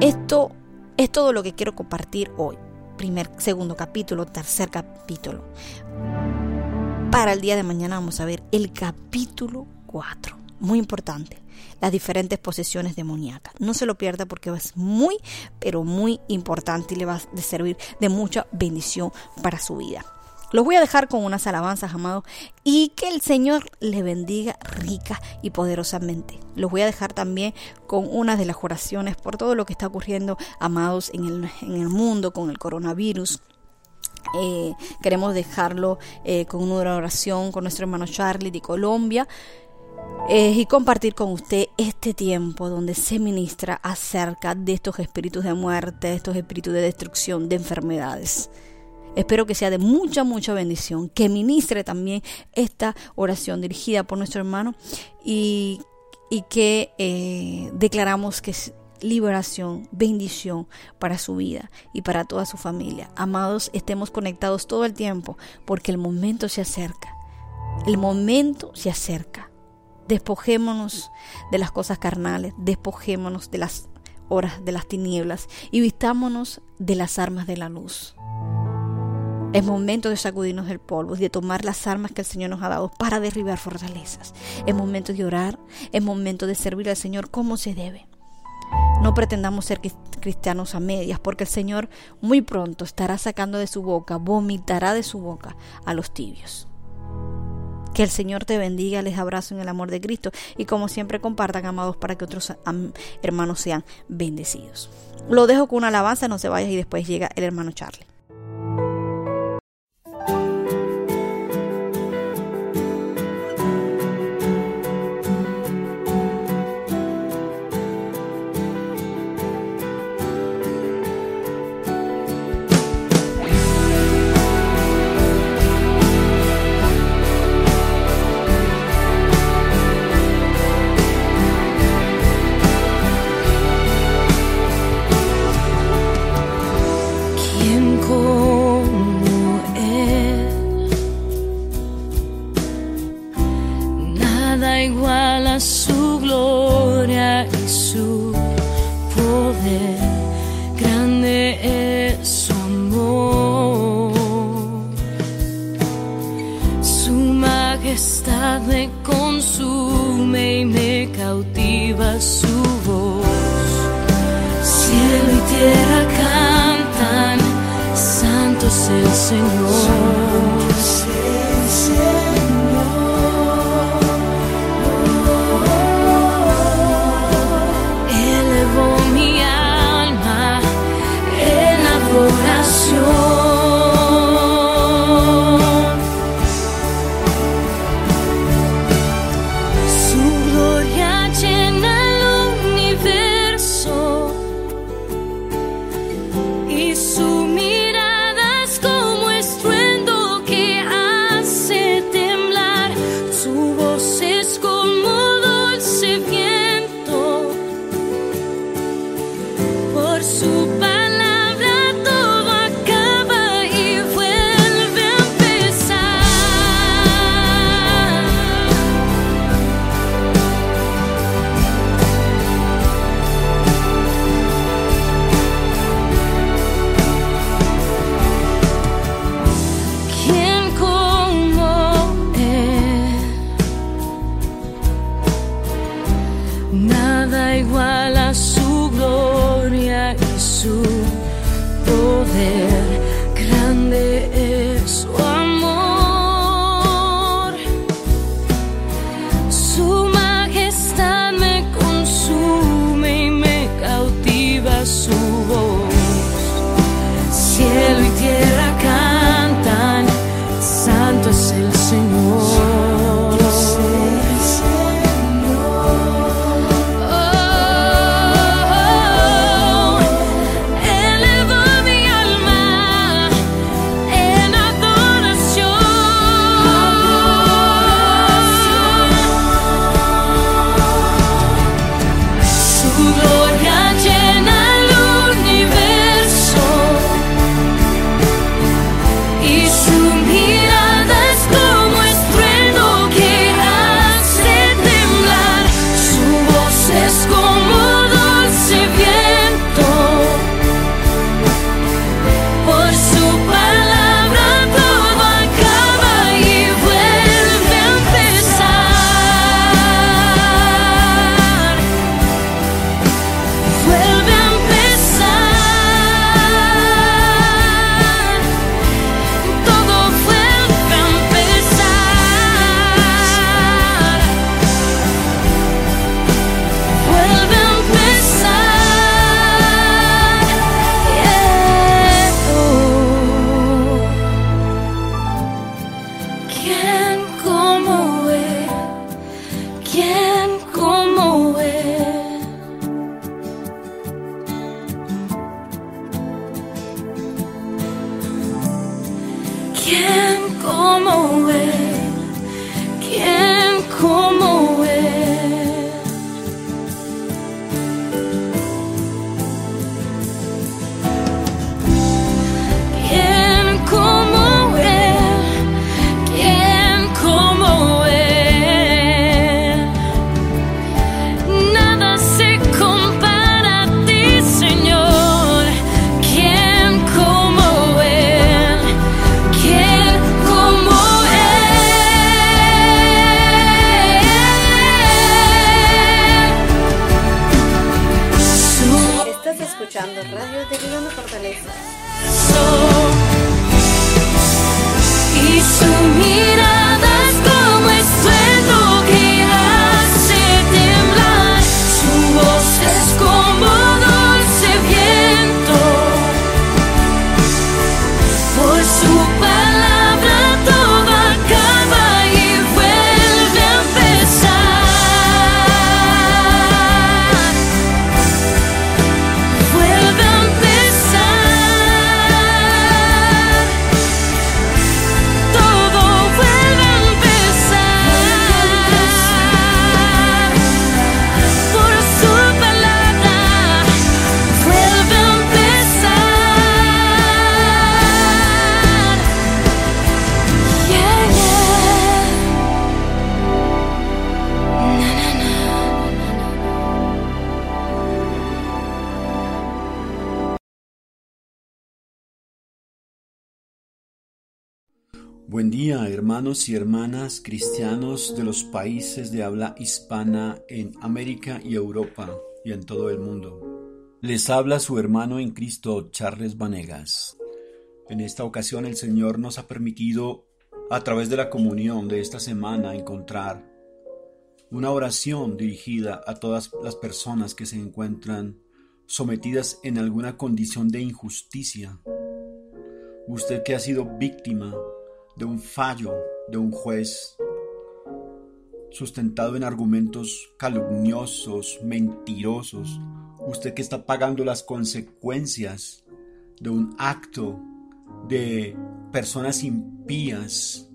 Esto es todo lo que quiero compartir hoy. Primer, segundo capítulo, tercer capítulo. Para el día de mañana vamos a ver el capítulo 4. Muy importante. Las diferentes posesiones demoníacas. No se lo pierda porque es muy, pero muy importante y le va a servir de mucha bendición para su vida. Los voy a dejar con unas alabanzas, amados, y que el Señor les bendiga rica y poderosamente. Los voy a dejar también con una de las oraciones por todo lo que está ocurriendo, amados, en el, en el mundo con el coronavirus. Eh, queremos dejarlo eh, con una oración con nuestro hermano Charlie de Colombia. Eh, y compartir con usted este tiempo donde se ministra acerca de estos espíritus de muerte, de estos espíritus de destrucción, de enfermedades. Espero que sea de mucha, mucha bendición, que ministre también esta oración dirigida por nuestro hermano y, que eh, declaramos que es liberación, bendición para su vida y para toda su familia. Amados, estemos conectados todo el tiempo porque el momento se acerca. El momento se acerca. Despojémonos de las cosas carnales, despojémonos de las horas de las tinieblas y vistámonos de las armas de la luz. Es momento de sacudirnos del polvo y de tomar las armas que el Señor nos ha dado para derribar fortalezas. Es momento de orar, es momento de servir al Señor como se debe. No pretendamos ser cristianos a medias, porque el Señor muy pronto estará sacando de su boca, vomitará de su boca a los tibios. Que el Señor te bendiga, les abrazo en el amor de Cristo y como siempre compartan, amados, para que otros hermanos sean bendecidos. Lo dejo con una alabanza, no se vayas y después llega el hermano Charlie. Señor. Hermanos y hermanas cristianos de los países de habla hispana en América y Europa y en todo el mundo. Les habla su hermano en Cristo, Charles Vanegas. En esta ocasión el Señor nos ha permitido, a través de la comunión de esta semana, encontrar una oración dirigida a todas las personas que se encuentran sometidas en alguna condición de injusticia. Usted que ha sido víctima de un fallo de un juez sustentado en argumentos calumniosos, mentirosos, usted que está pagando las consecuencias de un acto de personas impías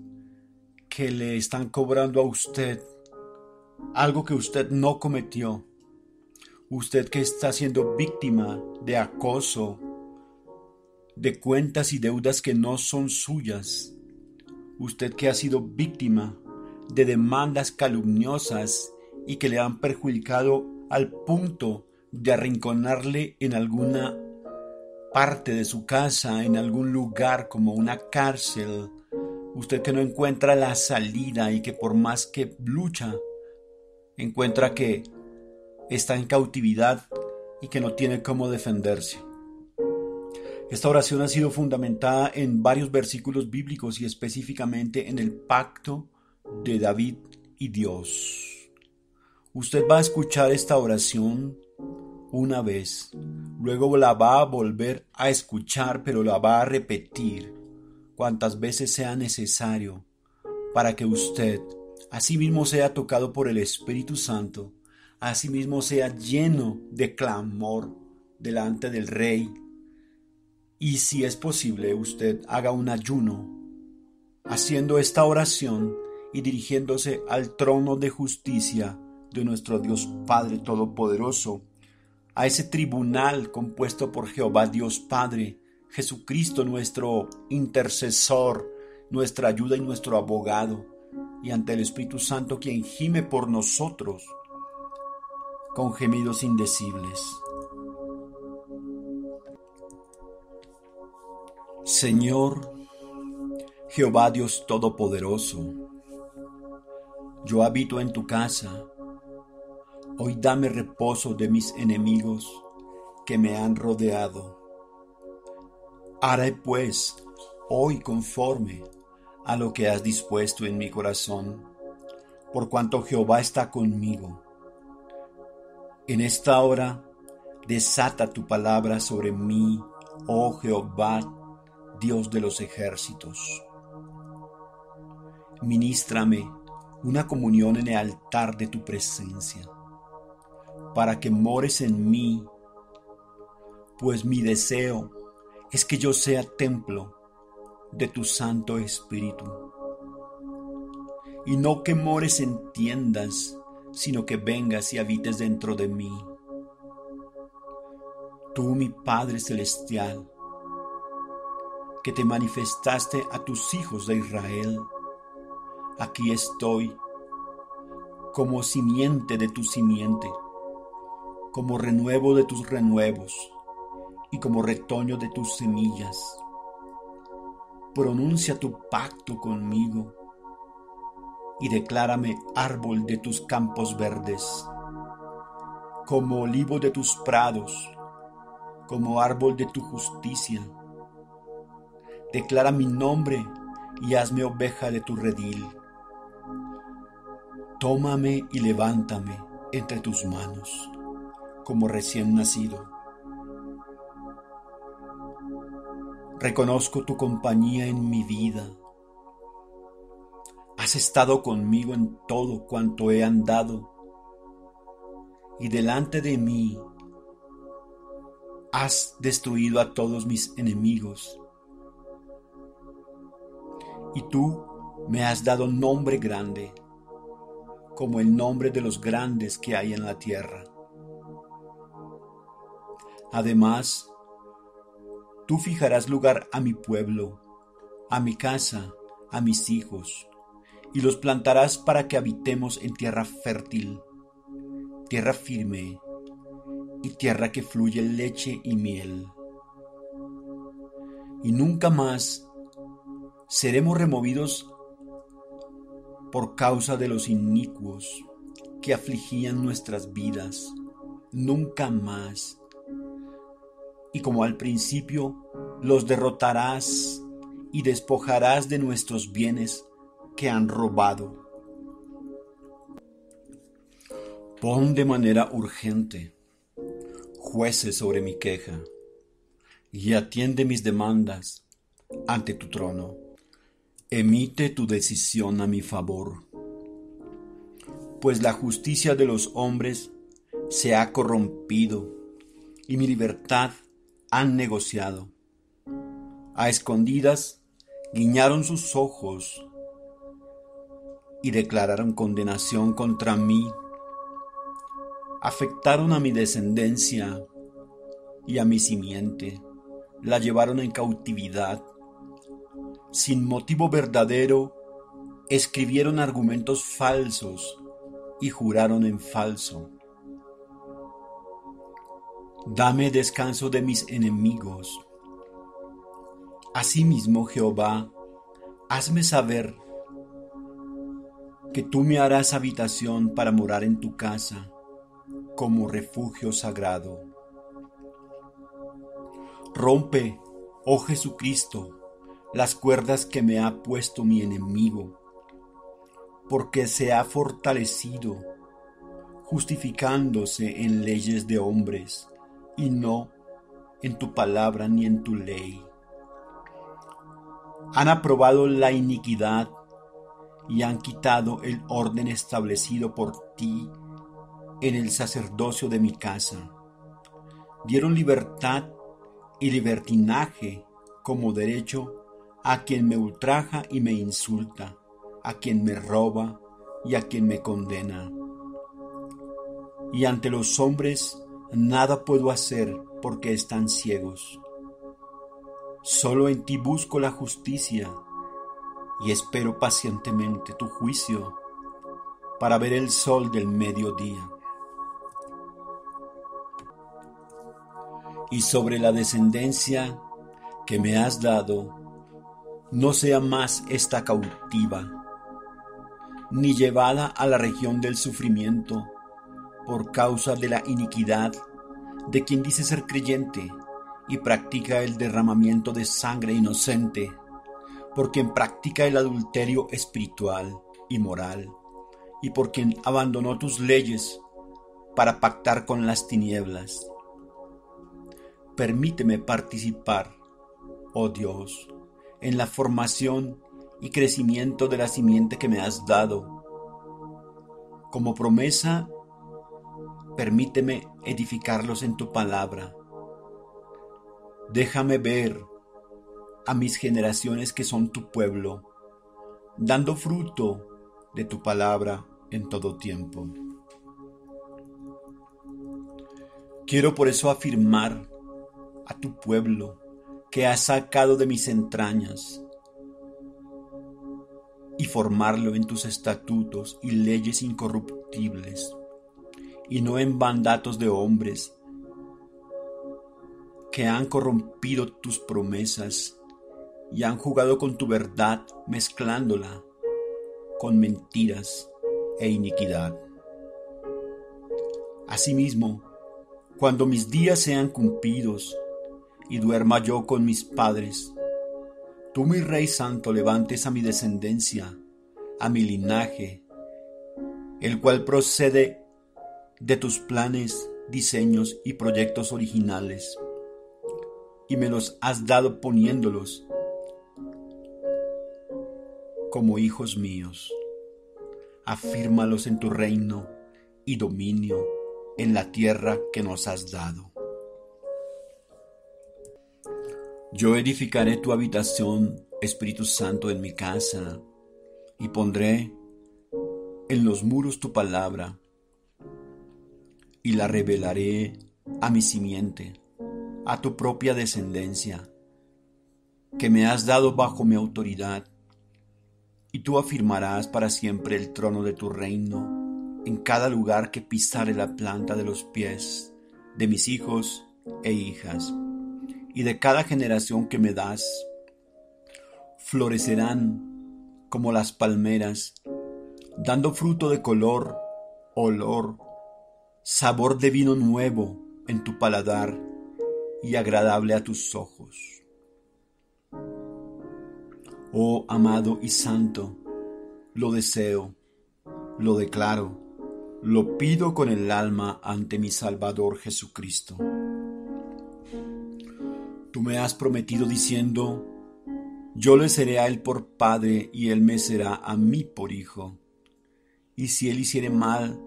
que le están cobrando a usted algo que usted no cometió. Usted que está siendo víctima de acoso, de cuentas y deudas que no son suyas. Usted que ha sido víctima de demandas calumniosas y que le han perjudicado al punto de arrinconarle en alguna parte de su casa, en algún lugar como una cárcel, usted que no encuentra la salida y que por más que lucha, encuentra que está en cautividad y que no tiene cómo defenderse. Esta oración ha sido fundamentada en varios versículos bíblicos y específicamente en el pacto de David y Dios. Usted va a escuchar esta oración una vez, luego la va a volver a escuchar, pero la va a repetir cuantas veces sea necesario para que usted asimismo sea tocado por el Espíritu Santo, asimismo sea lleno de clamor delante del Rey, y si es posible usted haga un ayuno, haciendo esta oración y dirigiéndose al trono de justicia de nuestro Dios Padre Todopoderoso, a ese tribunal compuesto por Jehová Dios Padre, Jesucristo nuestro intercesor, nuestra ayuda y nuestro abogado, y ante el Espíritu Santo quien gime por nosotros con gemidos indecibles. Señor, Jehová Dios Todopoderoso, yo habito en tu casa Hoy dame reposo de mis enemigos que me han rodeado. Haré pues hoy conforme a lo que has dispuesto en mi corazón, por cuanto Jehová está conmigo. En esta hora desata tu palabra sobre mí, oh Jehová, Dios de los ejércitos. Ministrame una comunión en el altar de tu presencia para que mores en mí, pues mi deseo es que yo sea templo de tu Santo Espíritu. Y no que mores en tiendas, sino que vengas y habites dentro de mí. Tú, mi Padre Celestial, que te manifestaste a tus hijos de Israel, aquí estoy como simiente de tu simiente como renuevo de tus renuevos y como retoño de tus semillas. Pronuncia tu pacto conmigo y declárame árbol de tus campos verdes, como olivo de tus prados, como árbol de tu justicia. Declara mi nombre y hazme oveja de tu redil. Tómame y levántame entre tus manos como recién nacido. Reconozco tu compañía en mi vida. Has estado conmigo en todo cuanto he andado y delante de mí has destruido a todos mis enemigos. Y tú me has dado nombre grande, como el nombre de los grandes que hay en la tierra. Además, tú fijarás lugar a mi pueblo, a mi casa, a mis hijos, y los plantarás para que habitemos en tierra fértil, tierra firme y tierra que fluye leche y miel. Y nunca más seremos removidos por causa de los inicuos que afligían nuestras vidas. Nunca más y como al principio los derrotarás y despojarás de nuestros bienes que han robado. Pon de manera urgente jueces sobre mi queja y atiende mis demandas ante tu trono. Emite tu decisión a mi favor, pues la justicia de los hombres se ha corrompido y mi libertad han negociado. A escondidas guiñaron sus ojos y declararon condenación contra mí. Afectaron a mi descendencia y a mi simiente. La llevaron en cautividad. Sin motivo verdadero, escribieron argumentos falsos y juraron en falso. Dame descanso de mis enemigos. Asimismo, Jehová, hazme saber que tú me harás habitación para morar en tu casa como refugio sagrado. Rompe, oh Jesucristo, las cuerdas que me ha puesto mi enemigo, porque se ha fortalecido, justificándose en leyes de hombres y no en tu palabra ni en tu ley. Han aprobado la iniquidad y han quitado el orden establecido por ti en el sacerdocio de mi casa. Dieron libertad y libertinaje como derecho a quien me ultraja y me insulta, a quien me roba y a quien me condena. Y ante los hombres Nada puedo hacer porque están ciegos. Solo en ti busco la justicia y espero pacientemente tu juicio para ver el sol del mediodía. Y sobre la descendencia que me has dado, no sea más esta cautiva, ni llevada a la región del sufrimiento, por causa de la iniquidad de quien dice ser creyente y practica el derramamiento de sangre inocente, por quien practica el adulterio espiritual y moral, y por quien abandonó tus leyes para pactar con las tinieblas. Permíteme participar, oh Dios, en la formación y crecimiento de la simiente que me has dado. Como promesa permíteme edificarlos en tu palabra. Déjame ver a mis generaciones que son tu pueblo, dando fruto de tu palabra en todo tiempo. Quiero por eso afirmar a tu pueblo que has sacado de mis entrañas y formarlo en tus estatutos y leyes incorruptibles y no en mandatos de hombres que han corrompido tus promesas y han jugado con tu verdad mezclándola con mentiras e iniquidad. Asimismo, cuando mis días sean cumplidos y duerma yo con mis padres, tú mi Rey Santo levantes a mi descendencia, a mi linaje, el cual procede de tus planes, diseños y proyectos originales, y me los has dado poniéndolos como hijos míos. Afírmalos en tu reino y dominio en la tierra que nos has dado. Yo edificaré tu habitación, Espíritu Santo, en mi casa, y pondré en los muros tu palabra y la revelaré a mi simiente, a tu propia descendencia, que me has dado bajo mi autoridad, y tú afirmarás para siempre el trono de tu reino en cada lugar que pisare la planta de los pies de mis hijos e hijas, y de cada generación que me das, florecerán como las palmeras, dando fruto de color, olor sabor de vino nuevo en tu paladar y agradable a tus ojos. Oh amado y santo, lo deseo, lo declaro, lo pido con el alma ante mi Salvador Jesucristo. Me has prometido diciendo, yo le seré a él por padre y él me será a mí por hijo. Y si él hiciere mal,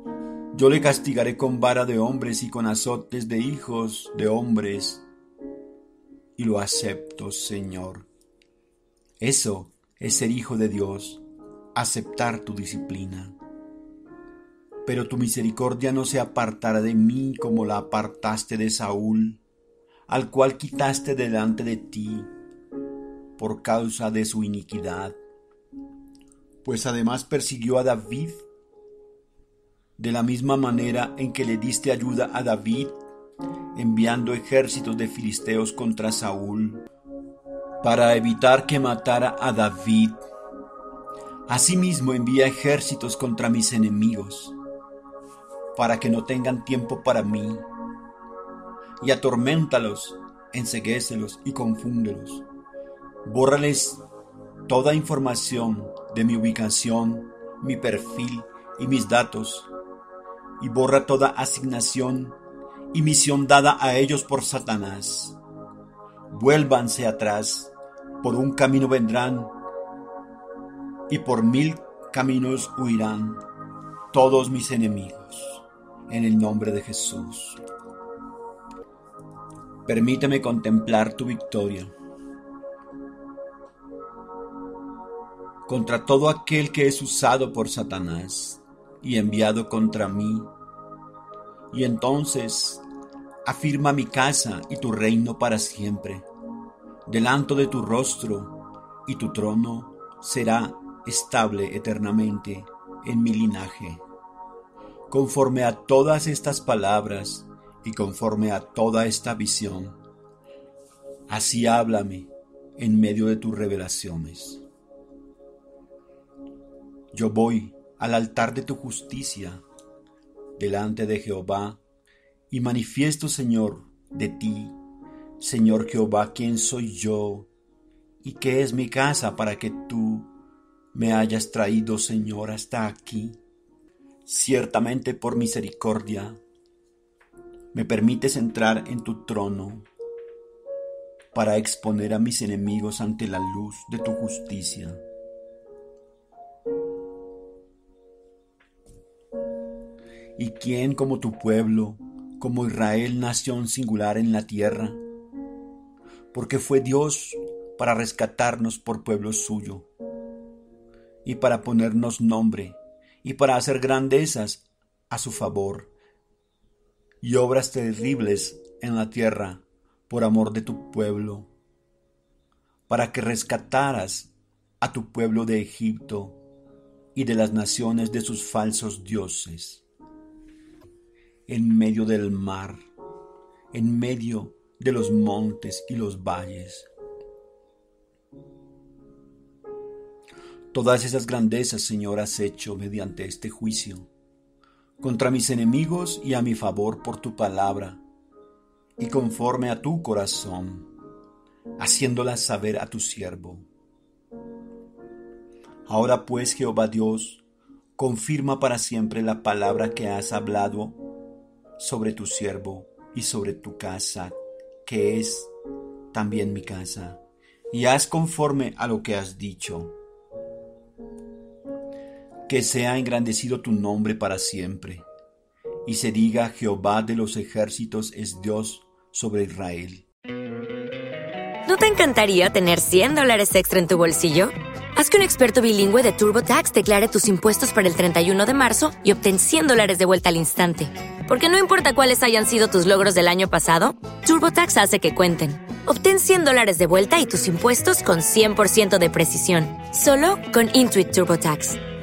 yo le castigaré con vara de hombres y con azotes de hijos de hombres. Y lo acepto, Señor. Eso es ser hijo de Dios, aceptar tu disciplina. Pero tu misericordia no se apartará de mí como la apartaste de Saúl, al cual quitaste delante de ti por causa de su iniquidad. Pues además persiguió a David de la misma manera en que le diste ayuda a David, enviando ejércitos de filisteos contra Saúl para evitar que matara a David. Asimismo envía ejércitos contra mis enemigos, para que no tengan tiempo para mí, y atorméntalos, enseguécelos y confúndelos. Bórrales toda información de mi ubicación, mi perfil y mis datos, y borra toda asignación y misión dada a ellos por Satanás. Vuélvanse atrás por un camino vendrán y por mil caminos huirán todos mis enemigos. En el nombre de Jesús. Permíteme contemplar tu victoria contra todo aquel que es usado por Satanás y enviado contra mí. Y entonces afirma mi casa y tu reino para siempre delante de tu rostro, y tu trono será estable eternamente en mi linaje. Conforme a todas estas palabras y conforme a toda esta visión, así háblame en medio de tus revelaciones. Yo voy al altar de tu justicia, delante de Jehová, y manifiesto, Señor, de ti Señor Jehová, ¿quién soy yo? ¿Y qué es mi casa para que tú me hayas traído, Señor, hasta aquí? Ciertamente por misericordia me permites entrar en tu trono para exponer a mis enemigos ante la luz de tu justicia. ¿Y quién como tu pueblo, como Israel, nación singular en la tierra? porque fue Dios para rescatarnos por pueblo suyo, y para ponernos nombre, y para hacer grandezas a su favor, y obras terribles en la tierra por amor de tu pueblo, para que rescataras a tu pueblo de Egipto y de las naciones de sus falsos dioses, en medio del mar, en medio de los montes y los valles. Todas esas grandezas, Señor, has hecho mediante este juicio, contra mis enemigos y a mi favor por tu palabra, y conforme a tu corazón, haciéndolas saber a tu siervo. Ahora pues, Jehová Dios, confirma para siempre la palabra que has hablado sobre tu siervo y sobre tu casa que es también mi casa, y haz conforme a lo que has dicho. Que sea engrandecido tu nombre para siempre, y se diga Jehová de los ejércitos es Dios sobre Israel. ¿No te encantaría tener 100 dólares extra en tu bolsillo? Haz que un experto bilingüe de TurboTax declare tus impuestos para el 31 de marzo y obtén 100 dólares de vuelta al instante. Porque no importa cuáles hayan sido tus logros del año pasado, TurboTax hace que cuenten. Obtén 100 dólares de vuelta y tus impuestos con 100% de precisión, solo con Intuit TurboTax.